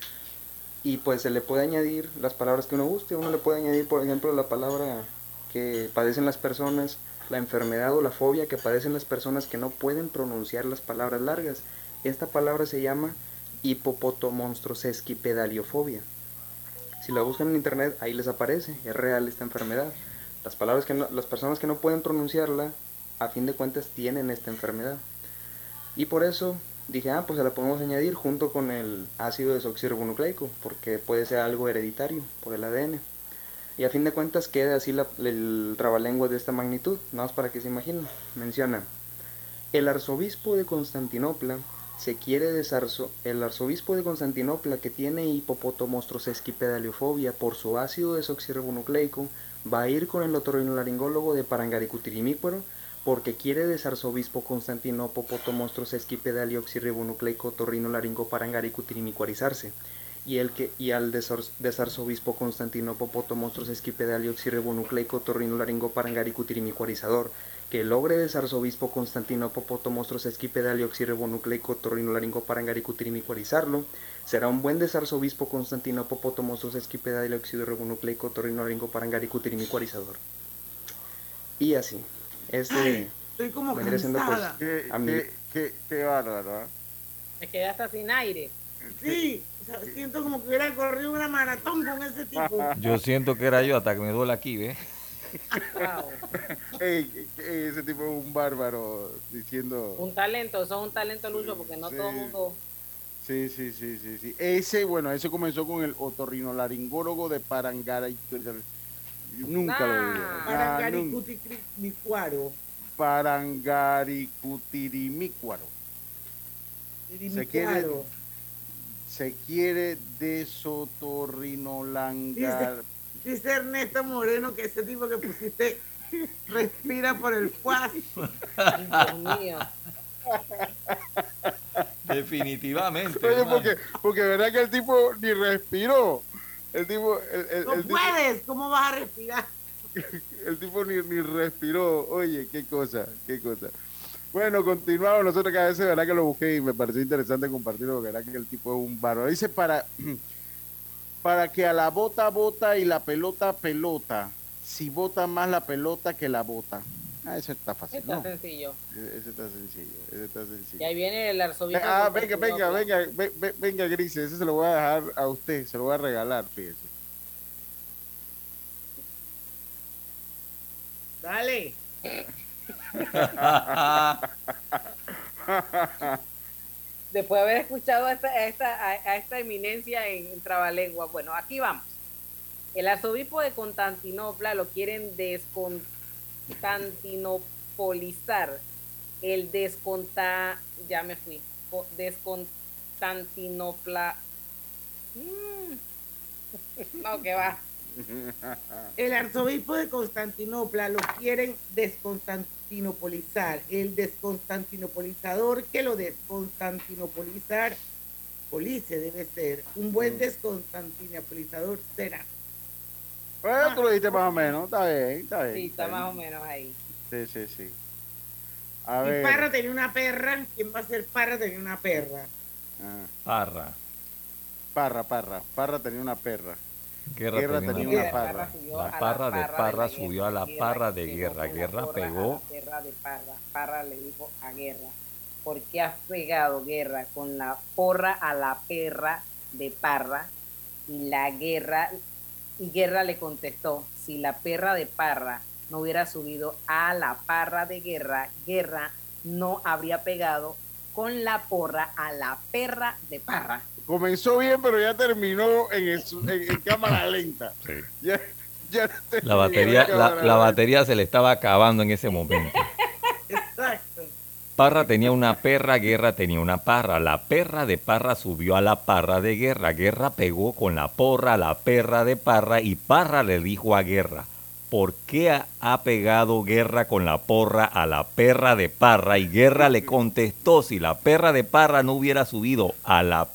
Y pues se le puede añadir las palabras que uno guste. Uno le puede añadir, por ejemplo, la palabra que padecen las personas, la enfermedad o la fobia que padecen las personas que no pueden pronunciar las palabras largas. Esta palabra se llama hipopotomonstrosesquipedaliofobia. Si la buscan en internet, ahí les aparece, es real esta enfermedad. Las palabras que no- las personas que no pueden pronunciarla, a fin de cuentas, tienen esta enfermedad. Y por eso dije, ah, pues se la podemos añadir junto con el ácido desoxirribonucleico, porque puede ser algo hereditario por el ADN. Y a fin de cuentas queda así la- el trabalengua de esta magnitud, nada más para que se imaginen. Menciona, el arzobispo de Constantinopla se quiere desarzo el arzobispo de Constantinopla que tiene hipopotomonstrosesquipedaliofobia por su ácido desoxirribonucleico va a ir con el otorrinolaringólogo de Parangaricutirimícuaro porque quiere desarzobispo Constantino popotomonstrosesquipedalioxirribonucleico otorrinolaringo parangaricutirimícuarizarse y el que y al desar- desarzobispo Constantino popotomonstrosesquipedalioxirribonucleico otorrinolaringo parangaricutirimícuarizador que logre desarzobispo Constantino popotomonstrosesquipedalioxirribonucleico otorrinolaringo parangaricutirimícuarizarlo será un buen desarzobispo Constantino popotomonstrosesquipedalioxirribonucleico otorrinolaringo parangaricutirimícuarizador y así este Ay, estoy como vendría siendo, pues. Qué, a mí- qué- qué- qué bárbaro, ¿ah? Me quedé hasta sin aire. Sí, o sea, siento como que hubiera corrido una maratón con ese tipo. Yo siento que era yo hasta que me duele aquí, ¿ves? Ey, ey, ese tipo es un bárbaro diciendo. Un talento, eso es un talento, Lucho, porque no Sí. todo el mundo. Sí, sí, sí, sí, sí. Ese, bueno, ese comenzó con el otorrinolaringólogo de Parangara. Nunca lo vi. Ah, nunca. Caricuticricuaro. Parangaricutirimícuaro. Se quiere, se quiere desotorrinolangar. Dice Ernesto Moreno que ese tipo que pusiste respira por el fuaz. Dios mío. Definitivamente. Oye, porque, porque verdad que el tipo ni respiró. El tipo, el, el- No el tipo- puedes, ¿cómo vas a respirar? el tipo ni, ni respiró. Oye, qué cosa, qué cosa. Bueno, continuamos. Nosotros que a veces, verdad que lo busqué y me pareció interesante compartirlo, porque verdad que el tipo es un bárbaro. Dice para, para que a la bota bota y la pelota pelota, si bota más la pelota que la bota. Ah, eso está fácil, Está ¿no? sencillo. E- Ese está sencillo, ese está sencillo. Y ahí viene el arzobispo. Ah, venga, venga, venga, ve- ve- venga, Gris, ese se lo voy a dejar a usted, se lo voy a regalar, fíjese. Dale. Después de haber escuchado a esta, a esta, a, a esta eminencia en, en Trabalengua. Bueno, aquí vamos. El arzobispo de Constantinopla lo quieren descontantinopolizar. El desconta... Ya me fui. Co- Desconstantinopla... Mm. No, que va. El arzobispo de Constantinopla lo quieren desconstantinopolizar. El desconstantinopolizador que lo desconstantinopolizar, police debe ser. Un buen desconstantinopolizador será. Bueno, tú lo dijiste más o menos, está bien, está bien. Sí, está más o menos ahí. Sí, sí, sí. A ver. Parra tenía una perra, ¿quién va a ser Parra tenía una perra? Ah, Parra. Parra, Parra. Parra tenía una perra. Guerra, Guerra tenía tenía una parra. La la parra de parra subió a la parra de Guerra. Guerra a pegó. la Guerra de Parra. Parra le dijo a Guerra. ¿Por qué has pegado guerra con la porra a la perra de Parra? Y la guerra Y Guerra le contestó, si la perra de Parra no hubiera subido a la parra de Guerra, Guerra no habría pegado con la porra a la perra de Parra. Comenzó bien, pero ya terminó en, el- en- en cámara lenta. Ya- ya La batería, la, batería se le estaba acabando en ese momento. Parra tenía una perra, Guerra tenía una parra. La perra de Parra subió a la parra de Guerra. Guerra pegó con la porra a la perra de Parra y Parra le dijo a Guerra, ¿por qué ha- pegado Guerra con la porra a la perra de Parra? Y Guerra le contestó, si la perra de Parra no hubiera subido a la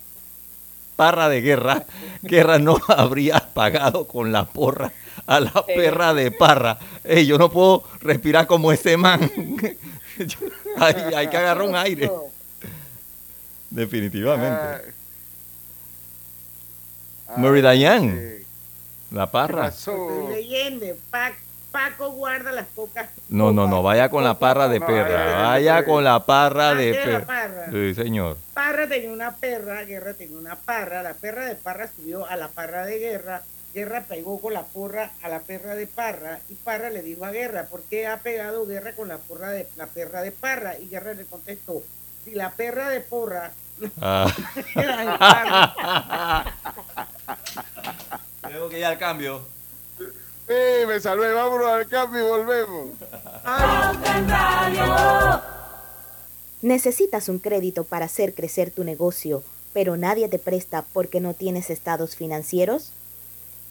parra de Guerra, Guerra no habría pagado con la porra a la perra de Parra. Yo no puedo respirar como ese man. hay, hay que agarrar un aire. Definitivamente. Mary Dayan, la parra. Leyendo. Paco guarda las pocas. No, no, no, vaya con la parra de perra. Vaya con la parra de Ah, de perra. parra. Sí, señor. Parra tenía una perra, Guerra tenía una parra, la perra de Parra subió a la parra de Guerra, Guerra pegó con la porra a la perra de Parra y Parra le dijo a Guerra, ¿por qué ha pegado Guerra con la porra de la perra de Parra? Y Guerra le contestó, si la perra de Porra Ah. era de Parra, Tengo que ir al cambio. ¡Eh, me salvé! Vámonos al cambio y volvemos. ¿Necesitas un crédito para hacer crecer tu negocio, pero nadie te presta porque no tienes estados financieros?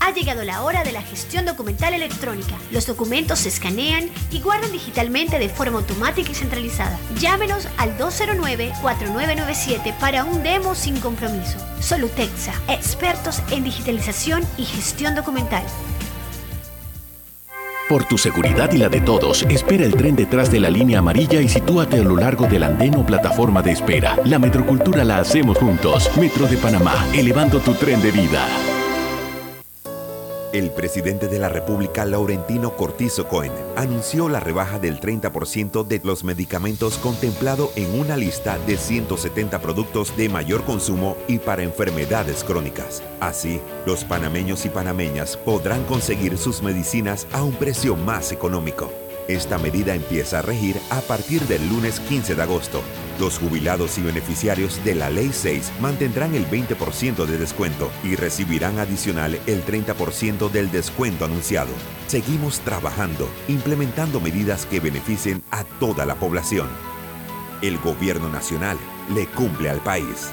Ha llegado la hora de la gestión documental electrónica. Los documentos se escanean y guardan digitalmente de forma automática y centralizada. Llámenos al 209-4997 para un demo sin compromiso. Solutexa, expertos en digitalización y gestión documental. Por tu seguridad y la de todos, espera el tren detrás de la línea amarilla y sitúate a lo largo del andén o plataforma de espera. La metrocultura la hacemos juntos. Metro de Panamá, elevando tu tren de vida. El presidente de la República, Laurentino Cortizo Cohen, anunció la rebaja del 30% de los medicamentos contemplado en una lista de 170 productos de mayor consumo y para enfermedades crónicas. Así, los panameños y panameñas podrán conseguir sus medicinas a un precio más económico. Esta medida empieza a regir a partir del lunes 15 de agosto. Los jubilados y beneficiarios de la Ley 6 mantendrán el 20% de descuento y recibirán adicional el 30% del descuento anunciado. Seguimos trabajando, implementando medidas que beneficien a toda la población. El gobierno nacional le cumple al país.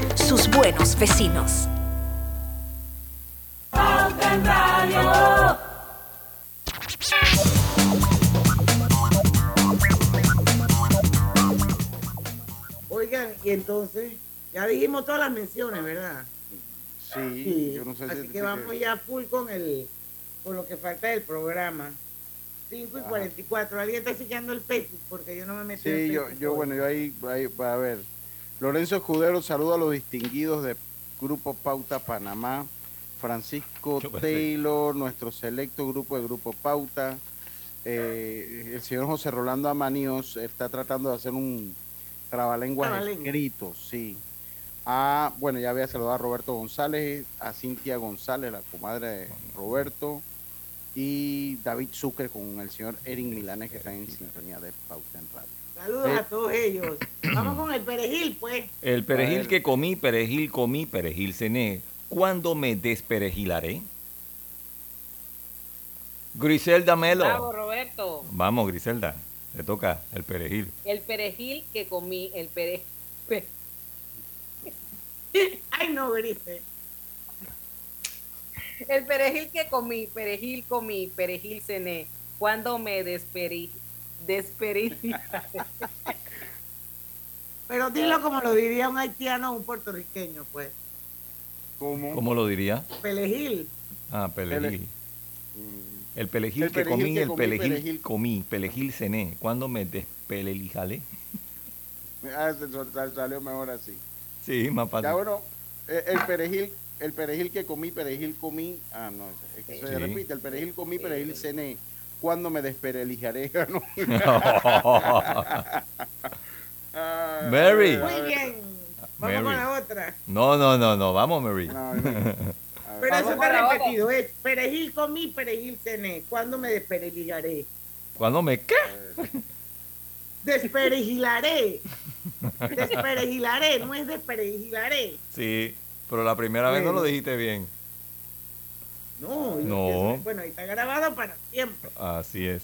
sus buenos vecinos. Oigan, y entonces, ya dijimos todas las menciones, ¿verdad? Sí. Yo no sé Así que vamos ya full con el con lo que falta del programa. 5 y Ajá. 44. Alguien está chequeando el Facebook porque yo no me metí. Sí, en el yo, yo, bueno, yo ahí, ahí, a ver, Lorenzo Escudero saluda a los distinguidos de Grupo Pauta Panamá. Francisco. Taylor, nuestro selecto grupo de Grupo Pauta. Eh, el señor José Rolando Amaníos está tratando de hacer un trabalenguas Trabalengua. escrito, sí. Ah, bueno, ya había saludado a Roberto González, a Cintia González, la comadre de Roberto, y David Zucker con el señor Erin Milanes que están en sintonía de Pauta en Radio. Saludos Eh. a todos ellos. Vamos con el perejil, pues. El perejil que comí, perejil comí, perejil cené. ¿Cuándo me desperejilaré? Griselda Melo. Bravo, Roberto. Vamos, Griselda. Le toca el perejil. El perejil que comí, el perejil. Ay, no, Grife. El perejil que comí, perejil comí, perejil cené. Cuando me desperi, desperi, Pero dilo como lo diría un haitiano o un puertorriqueño, pues. ¿Cómo? ¿Cómo lo diría? Pelejil. Ah, perejil. El perejil El que perejil comí, que el comí, perejil, perejil. comí, perejil cené. ¿Cuándo me despelelijalé? Ah, se salió mejor así. Sí, más fácil. Ya bueno, eh, el perejil, el perejil que comí, perejil comí. Ah, no, es que se Sí. repite. El perejil comí, perejil cené. ¿Cuándo me desperelijaré? No. Ah, Mary. Muy bien. Vamos con Mary. la otra. No, no, no, no. Vamos, Mary. Pero eso está con otra. repetido. Es perejil comí, perejil cené. ¿Cuándo me desperejillaré? ¿Cuándo me qué? Desperejilaré. Desperejilaré, no es desperejilaré. Sí, pero la primera vez no lo dijiste bien. No, y- No. bueno, ahí está grabado para siempre. Así es.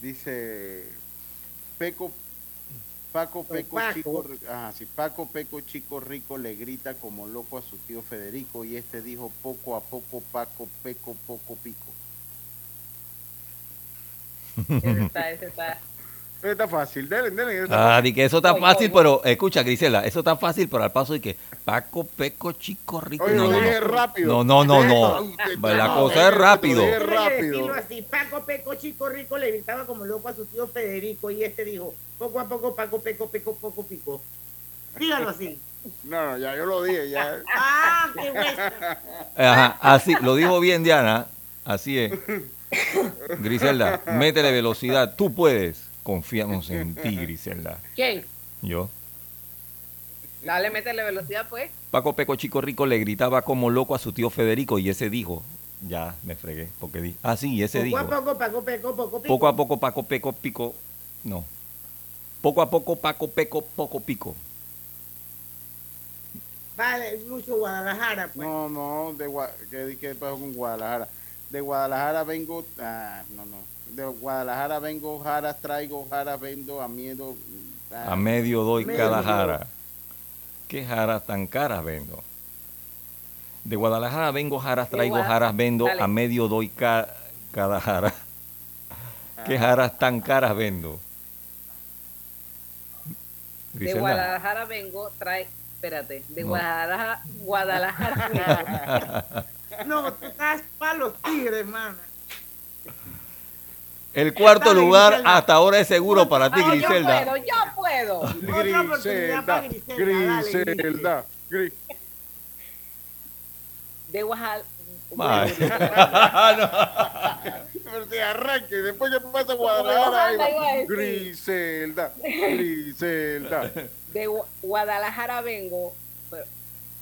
Dice Peco, Paco Peco Paco. Chico, ajá, sí, Paco Peco Chico Rico le grita como loco a su tío Federico y este dijo poco a poco Paco Peco poco pico. ese está, ese está. Está fácil, denle, denle. está Ah, fácil. di que eso está fácil, pero escucha, Grisela, eso está fácil, pero al paso de que Paco, Peco, Chico, Rico. Oye, no, no, no. rápido. No, no, no, no. La cosa es rápido. Déjeme rápido. decirlo así. Paco Peco Chico Rico le gritaba como loco a su tío Federico y este dijo, poco a poco Paco Peco Peco poco pico. Dígalo así. No, no, ya yo lo dije, ya. Ah, qué bueno. Ajá, así, lo dijo bien Diana, así es. Griselda, métele velocidad, tú puedes. Confiamos en ti, Griselda. ¿Quién? Yo. Dale, métele velocidad, pues. Paco Peco Chico Rico le gritaba como loco a su tío Federico y ese dijo, ya me fregué, porque di, ah sí, ese Poco dijo, a poco Paco Peco poco pico. poco a poco Paco Peco Pico, no, poco a poco Paco Peco Poco Pico. Vale, Lucho Guadalajara. Pues. No, no, de Gua- ¿qué, qué pasó con Guadalajara? De Guadalajara vengo, ah, no, no. De Guadalajara vengo, jaras traigo, jaras vendo, a miedo. ah, A medio doy medio. cada jara. ¿Qué jaras tan caras vendo? De Guadalajara vengo, jaras traigo, jaras vendo, Dale. a medio doy ca- cada jara. ¿Qué jaras tan caras vendo? De. Guadalajara vengo, trae. Espérate. De No. Guadalajara, Guadalajara vengo. No, tú estás para los tigres, hermana. El cuarto lugar Griselda. hasta ahora es seguro para ti, Ah, yo Griselda. puedo, yo puedo. Otra oportunidad para Griselda, Griselda. dale, Griselda, Gris- De Oaxaca. Pero te arranque, después que pasa Ojalá Guadalajara, ahí va. iba a decir. Griselda, Griselda. De Gua- Guadalajara vengo. pero-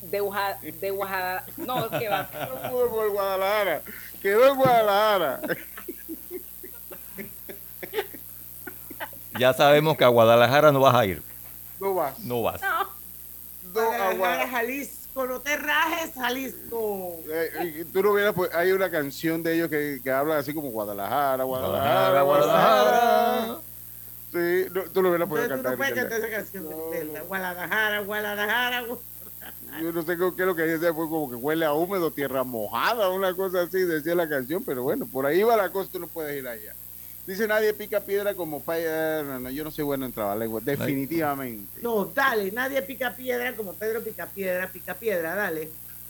De Oaxaca. De Oaxaca. No, que va. No pudo por Guadalajara, quedó en Guadalajara. Ya sabemos que a Guadalajara no vas a ir. No vas. No vas. No, a Guadalajara, Guadalajara. Jalisco, no te rajes, Jalisco. Eh, tú no pues, hay una canción de ellos que, que habla así como Guadalajara, Guadalajara, Guadalajara, Guadalajara. Sí, no, tú lo hubieras podido tú cantar. no puedes cantar esa canción, Griselda. Guadalajara, Guadalajara. Gu- Yo no sé qué qué es lo que decía, fue como que huele a húmedo, tierra mojada, una cosa así, decía la canción, pero bueno, por ahí va la cosa, tú no puedes ir allá. Dice nadie pica piedra como Pedro. No, yo no soy bueno en trabalengua, definitivamente. No, dale, nadie pica piedra como Pedro pica piedra, pica piedra, dale.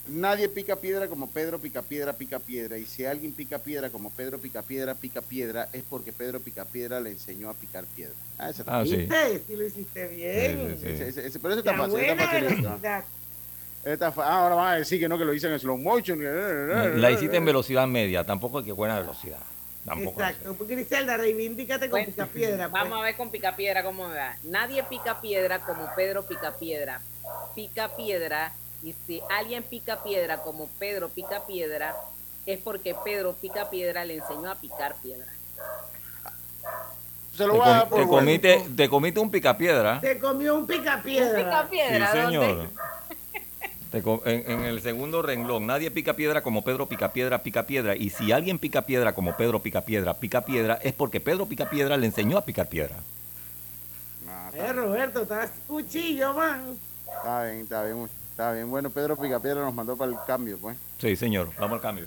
Nadie pica piedra como Pedro pica piedra, pica piedra. Y si alguien pica piedra como Pedro pica piedra, pica piedra, es porque Pedro pica piedra le enseñó a picar piedra. Ah, está Ah, sí. Sí lo hiciste bien. Sí, sí, sí. Ese- ese- pero eso está La fácil. Está fa- ah, ahora van a decir que no, que lo dicen en slow motion. La hiciste en velocidad media, tampoco hay que buena velocidad. Tampoco. Exacto. Griselda, reivindícate con Bueno, pica piedra. pues. Vamos a ver con pica piedra cómo me va. Nadie pica piedra como Pedro pica piedra. Pica piedra. Y si alguien pica piedra como Pedro pica piedra, es porque Pedro pica piedra le enseñó a picar piedra. Se Te, lo voy a dar com- por te bueno. comiste, te comiste un picapiedra. Te comió un pica piedra. Un pica Sí, piedra, señor. Te en, en el segundo renglón, nadie pica piedra como Pedro pica piedra, pica piedra. Y si alguien pica piedra como Pedro pica piedra, pica piedra, es porque Pedro pica piedra le enseñó a picar piedra. Eh, Roberto, estás cuchillo, man. Está bien, está bien, está bien. Bueno, Pedro Picapiedra nos mandó para el cambio, pues. Sí, señor. Vamos al cambio.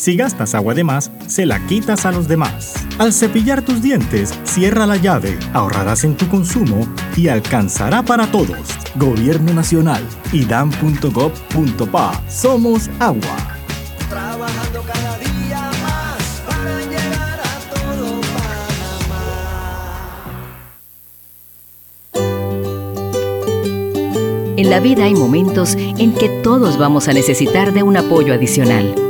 Si gastas agua de más, se la quitas a los demás. Al cepillar tus dientes, cierra la llave, ahorrarás en tu consumo y alcanzará para todos. Gobierno Nacional, idam.gov.pa. Somos agua. Trabajando cada día más para llegar a todo En la vida hay momentos en que todos vamos a necesitar de un apoyo adicional.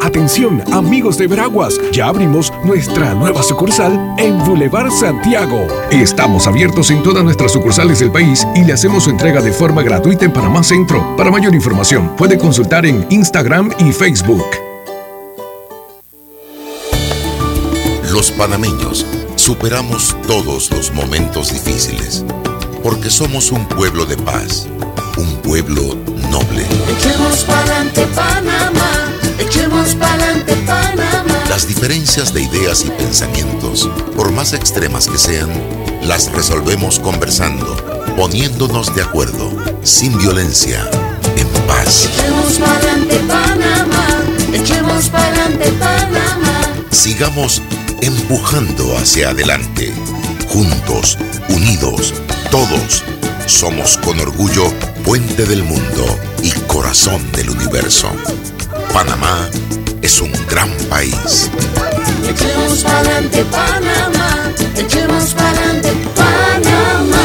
Atención, amigos de Veraguas, ya abrimos nuestra nueva sucursal en Boulevard Santiago. Estamos abiertos en todas nuestras sucursales del país y le hacemos su entrega de forma gratuita en Panamá Centro. Para mayor información, puede consultar en Instagram y Facebook. Los panameños superamos todos los momentos difíciles porque somos un pueblo de paz, un pueblo noble. Echemos pa'lante Panamá, echemos pa'lante Panamá. Las diferencias de ideas y pensamientos, por más extremas que sean, las resolvemos conversando, poniéndonos de acuerdo, sin violencia, en paz. Echemos pa'lante Panamá, echemos pa'lante Panamá. Sigamos empujando hacia adelante, juntos, unidos, todos. Somos con orgullo puente del mundo y corazón del universo. Panamá es un gran país. Echemos pa'lante Panamá, echemos pa'lante Panamá.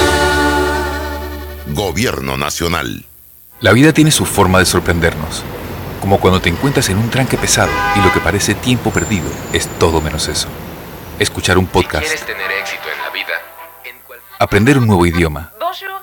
Gobierno Nacional. La vida tiene su forma de sorprendernos, como cuando te encuentras en un tranque pesado y lo que parece tiempo perdido es todo menos eso. Escuchar un podcast, tener éxito en la vida, aprender un nuevo idioma,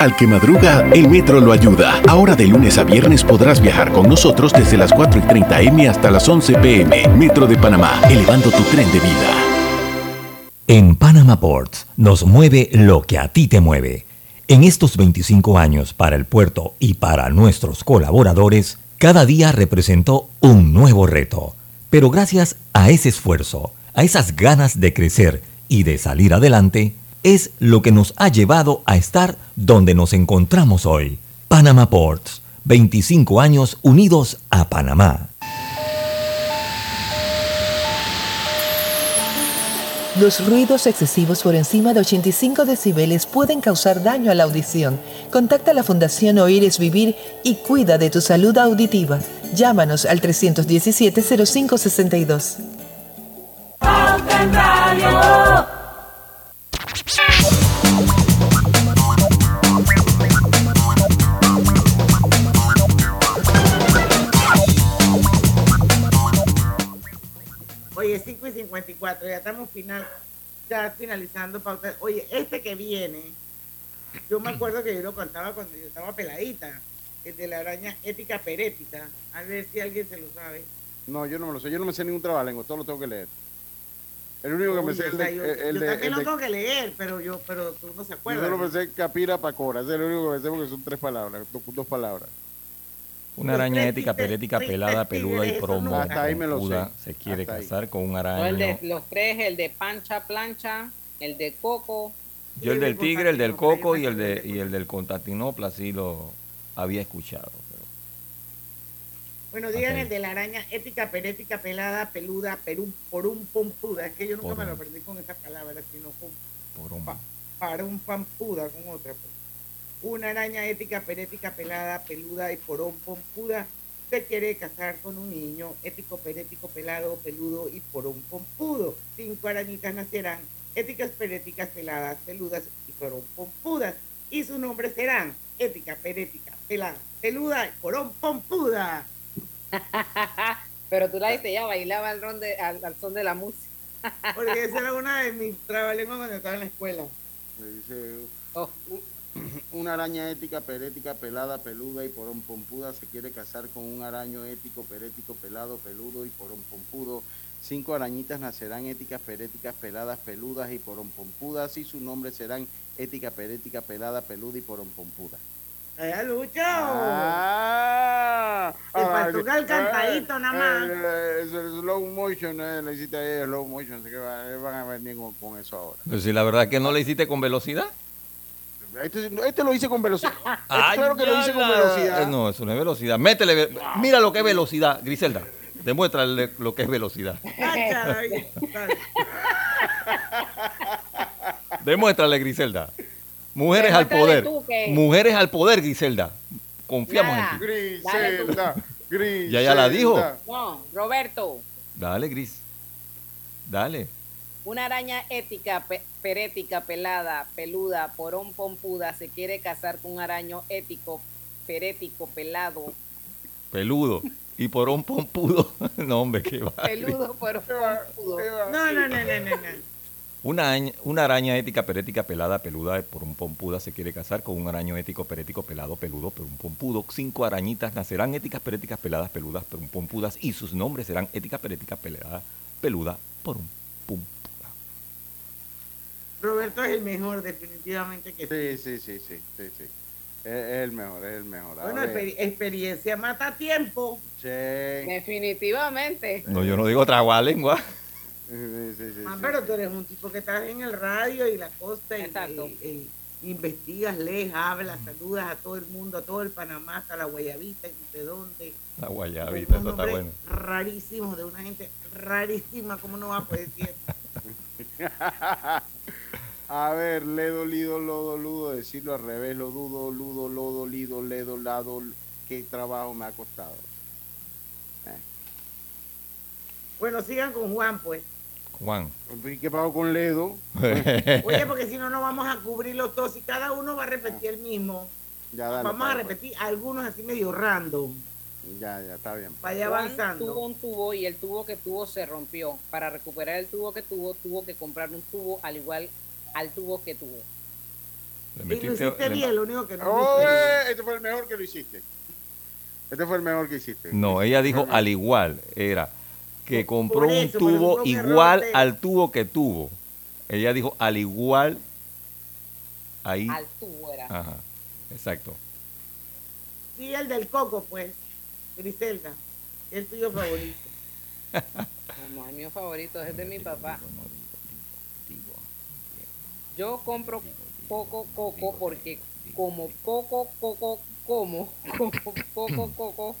Al que madruga, el metro lo ayuda. Ahora de lunes a viernes podrás viajar con nosotros desde las 4 y 30 M hasta las 11 PM. Metro de Panamá, elevando tu tren de vida. En Panama Ports nos mueve lo que a ti te mueve. En estos 25 años para el puerto y para nuestros colaboradores, cada día representó un nuevo reto. Pero gracias a ese esfuerzo, a esas ganas de crecer y de salir adelante, es lo que nos ha llevado a estar donde nos encontramos hoy. Panama Ports, 25 años unidos a Panamá. Los ruidos excesivos por encima de 85 decibeles pueden causar daño a la audición. Contacta a la Fundación Oír es Vivir y cuida de tu salud auditiva. Llámanos al 317-0562. Oye, 5 y 54, ya estamos final, ya finalizando pauta. Oye, este que viene, yo me acuerdo que yo lo contaba cuando yo estaba peladita, el de la araña ética perética. A ver si alguien se lo sabe. No, yo no me lo sé. Yo no me sé ningún trabalengo. Todo lo tengo que leer. El único que me sé es el yo, el yo de- también el lo de- tengo que leer, pero yo, pero tú no se Yo acuerdas. solo me sé capira pacora. Es el único que me sé porque son tres palabras. Dos, dos palabras. Una araña ética, perética, pelada, peluda y promo. Hasta ahí me lo sé. Se quiere Hasta ahí. casar con un No, el de los tres, el de pancha plancha, el de coco. Yo el del tigre, el del coco y el de y el del constantinopla sí lo había escuchado. pero- Bueno, digan el de la araña ética, perética, pelada, peluda, perú, por un pompuda. Es que yo nunca Por me lo aprendí con esa palabra, sino con por un- para un pampuda con otra. pues. Una araña ética, perética, pelada, peluda y porón pompuda se quiere casar con un niño ético, perético, pelado, peludo y porón pompudo. Cinco arañitas nacerán éticas, peréticas, peladas, peludas y porón pompudas. Y sus nombres serán ética, perética, pelada, peluda y porón pompuda. Pero tú la viste ya, bailaba al, ron de, al, al son de la música. Porque esa era una de mis trabalenguas cuando estaba en la escuela. Me dice... Oh. Una araña ética, perética, pelada, peluda y porón pompuda se quiere casar con un araño ético, perético, pelado, peludo y porón pompudo. Cinco arañitas nacerán éticas, peréticas, peladas, peludas y porón pompudas y sus nombres serán ética, perética, pelada, peluda y porón pompuda. ¡Allá, Lucho! Ah, Te faltó el cantadito nada más. Eh, Es el slow motion, eh, le hiciste ahí el slow motion, así que eh, van a venir con, con eso ahora. Pero si la verdad que no le hiciste con velocidad. Este, este lo hice con velocidad. Ay, claro que lo hice con velocidad. Eh, No, eso no es velocidad. Métele. ve- Mira lo que es velocidad, Griselda. Demuéstrale lo que es velocidad. Demuéstrale, Griselda. Mujeres al poder. tú Mujeres al poder, Griselda. Confiamos Nada. en ti. Griselda, Griselda. Ya ya la dijo. No, Roberto, Dale, Gris. Dale. Una araña ética, pe- perética, pelada, peluda, porón pompuda, se quiere casar con un araño ético, perético, pelado, Peludo. Y por un pompudo. No, hombre, qué va. peludo, porón pompudo. No, no, no, no, no. no. Una, una araña ética, perética, pelada, peluda, por un pompuda se quiere casar con un araño ético, perético, pelado, peludo, por un pompudo. Cinco arañitas nacerán éticas, peréticas, peladas, peludas, por un pompudas y sus nombres serán ética, perética, pelada, peluda, por un pum. Roberto es el mejor, definitivamente que sí. Sí, sí, sí, sí, sí, sí. Es, es el mejor, es el mejor. A Bueno, exper- experiencia mata tiempo. Sí. Definitivamente. No, yo no digo tragualengua. Sí, sí, sí, Ah, sí. pero tú eres un tipo que estás en el radio y la costa y, Exacto. y- y investigas, lees, hablas, saludas a todo el mundo, a todo el Panamá, hasta la Guayabita y no sé dónde. La guayabita, eso está bueno. Rarísimos, de una gente rarísima, ¿cómo no va a poder decir? A ver, ledo, lido, lodo, ludo, decirlo al revés, lo dudo, ludo, lodo, lido, ledo, lado, qué trabajo me ha costado. Bueno, sigan con Juan, pues. Juan. ¿Y qué pasó con ledo? Oye, porque si no, no vamos a cubrir los dos y cada uno va a repetir el mismo. Ya, dale, Vamos a dale, pues. repetir algunos así medio random. Ya, ya, está bien. Vaya Juan avanzando. tuvo un tubo y el tubo que tuvo se rompió. Para recuperar el tubo que tuvo, tuvo que comprar un tubo al igual al tubo que tuvo. Le Y lo hiciste le- bien, lo único que no Oh, eh, este fue el mejor que lo hiciste. Este fue el mejor que hiciste. No, ella dijo al igual. Era que compró un tubo igual de- al tubo que tuvo. Ella dijo al igual. Ahí. Al tubo era. Ajá. Exacto. Y el del coco, pues. Griselda. El tuyo favorito. No, el mío favorito es el de mi papá. Yo compro poco coco porque como poco coco como, poco coco,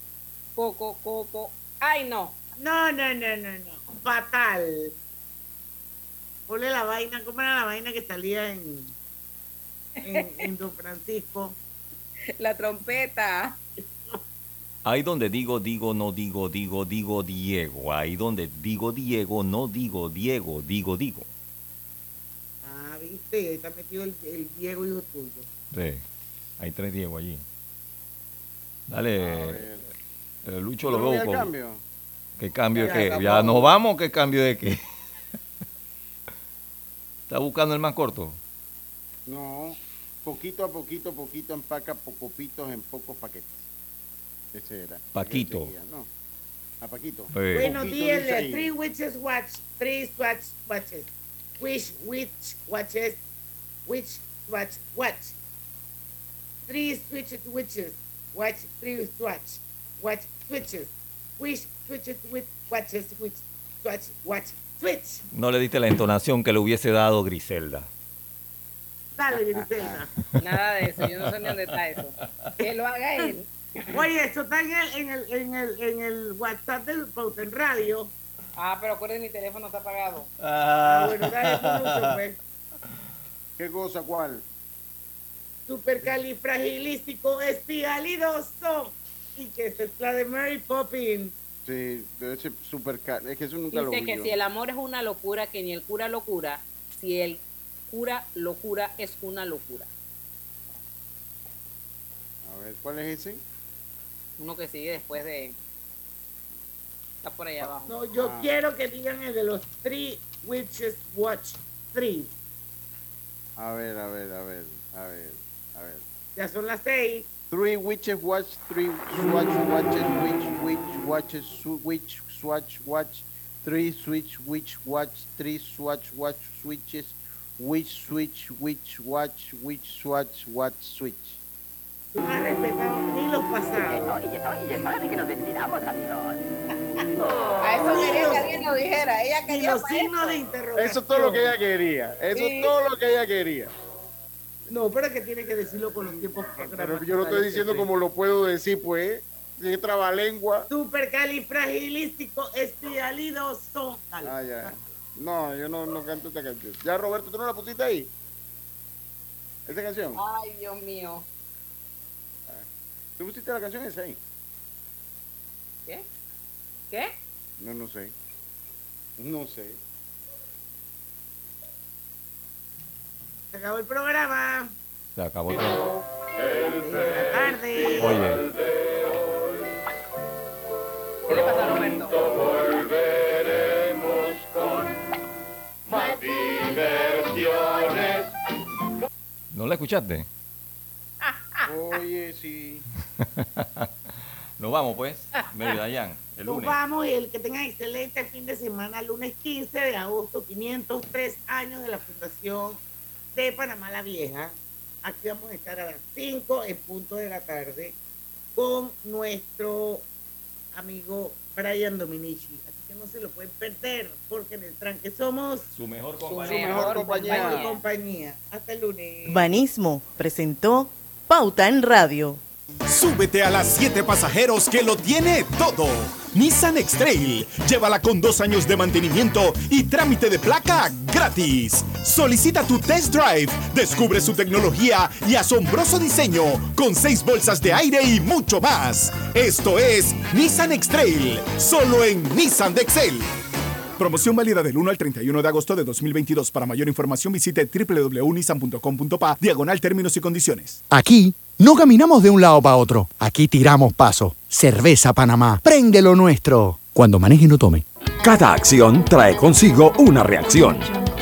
poco coco. ¡Ay no! No, no, no, no, no. Fatal. Ponle la vaina, ¿cómo era la vaina que salía en, en, en Don Francisco? La trompeta. Ahí donde digo, digo, no digo, digo, digo Diego. Ahí donde digo Diego, no digo Diego, digo, digo. Viste, ahí está metido el, el Diego hijo tuyo. Sí, hay tres Diego allí. Dale, eh, Lucho lo ¿No veo con- cambio? ¿Qué cambio de Ya qué? acabó. ¿Ya nos vamos? ¿Qué cambio de qué? ¿Está buscando el más corto? No, poquito a poquito, poquito empaca pocopitos en pocos paquetes. Ese era. Paquito. Ese No, a Paquito. Sí. Bueno, Poquito días, dice ahí. three witches watch, three swatch watches. Which witch watches, which swatch watch. Three switches witches, watch three swatch, watch switches. Which switches with watches, which swatch, watch, switch. No le diste la entonación que le hubiese dado Griselda. Dale, Griselda. Nada de eso, yo no sé ni dónde está eso. Que lo haga él. Oye, eso está en el, en el, en el, en el WhatsApp del Pauten Radio. Ah, pero acuérdense, mi teléfono está apagado. Ah, bueno, dale. ¿Qué cosa? ¿Cuál? Supercalifragilístico espialidoso. Y que esta es la de Mary Poppins. Sí, debe ser super ca- Es que eso nunca lo Dice vi que yo. si el amor es una locura, que ni el cura lo cura, si el cura lo cura, es una locura. A ver, ¿cuál es ese? Uno que sigue después de... Está por allá abajo. No, yo Ah. quiero que digan el de los Three Witches Watch 3. A ver, a ver, a ver, a ver, a ver. Ya son las seis. Three witches watch, three swatch watches, witch, witch watches, witch, swatch watch, three switch, witch watch, three swatch watch, switches, witch, switch, witch watch, witch, swatch, watch, switch. No has respetado ni los pasados. A eso Ni quería los- que alguien lo dijera. Ella ni quería los para signos esto. de interrogación. Eso es todo lo que ella quería. Eso Sí. es todo lo que ella quería. No, pero es que tiene que decirlo con los tiempos Pero yo lo estoy diciendo como lo puedo decir, pues. Es trabalengua. Supercalifragilístico espialidoso. Dale. Ah, ya. No, yo no, no canto esta canción. Ya, Roberto, ¿tú no la pusiste ahí? ¿Esta canción? Ay, Dios mío. ¿Tú pusiste la canción esa ahí? ¿Qué? ¿Qué? No, no sé. No sé. Se acabó el programa. Se acabó todo. Buenas tardes. Oye, ¿Qué le pasa a Roberto? Volveremos con más diversiones. ¿no la escuchaste? Oye, sí. Nos vamos pues, Mary Dayan, el Nos vamos y el que tenga excelente fin de semana, lunes 15 de agosto, 503 años de la fundación de Panamá la Vieja. Aquí vamos a estar a las 5 en punto de la tarde con nuestro amigo Brian Dominici. Así que no se lo pueden perder porque en el tranque somos Su mejor su compañía. mejor compañía. compañía. compañía. Hasta el lunes. Banismo presentó Pauta en Radio. Súbete a las 7 pasajeros que lo tiene todo. Nissan X-Trail. Llévala con dos años de mantenimiento y trámite de placa gratis. Solicita tu test drive. Descubre su tecnología y asombroso diseño con seis bolsas de aire y mucho más. Esto es Nissan X-Trail. Solo en Nissan de Excel. Promoción válida del 1 al 31 de agosto de 2022. Para mayor información visite www.nissan.com.pa diagonal términos y condiciones. Aquí no caminamos de un lado para otro. Aquí tiramos paso. Cerveza Panamá. Prende lo nuestro. Cuando maneje no tome. Cada acción trae consigo una reacción.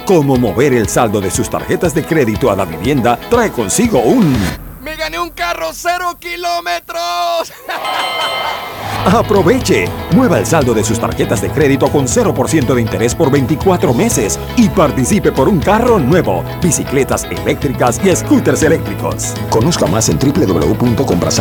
Como mover el saldo de sus tarjetas de crédito a la vivienda trae consigo un... ¡Me gané un carro cero kilómetros! Aproveche. Mueva el saldo de sus tarjetas de crédito con 0% de interés por 24 meses y participe por un carro nuevo, bicicletas eléctricas y scooters eléctricos. Conozca más en www.comprasal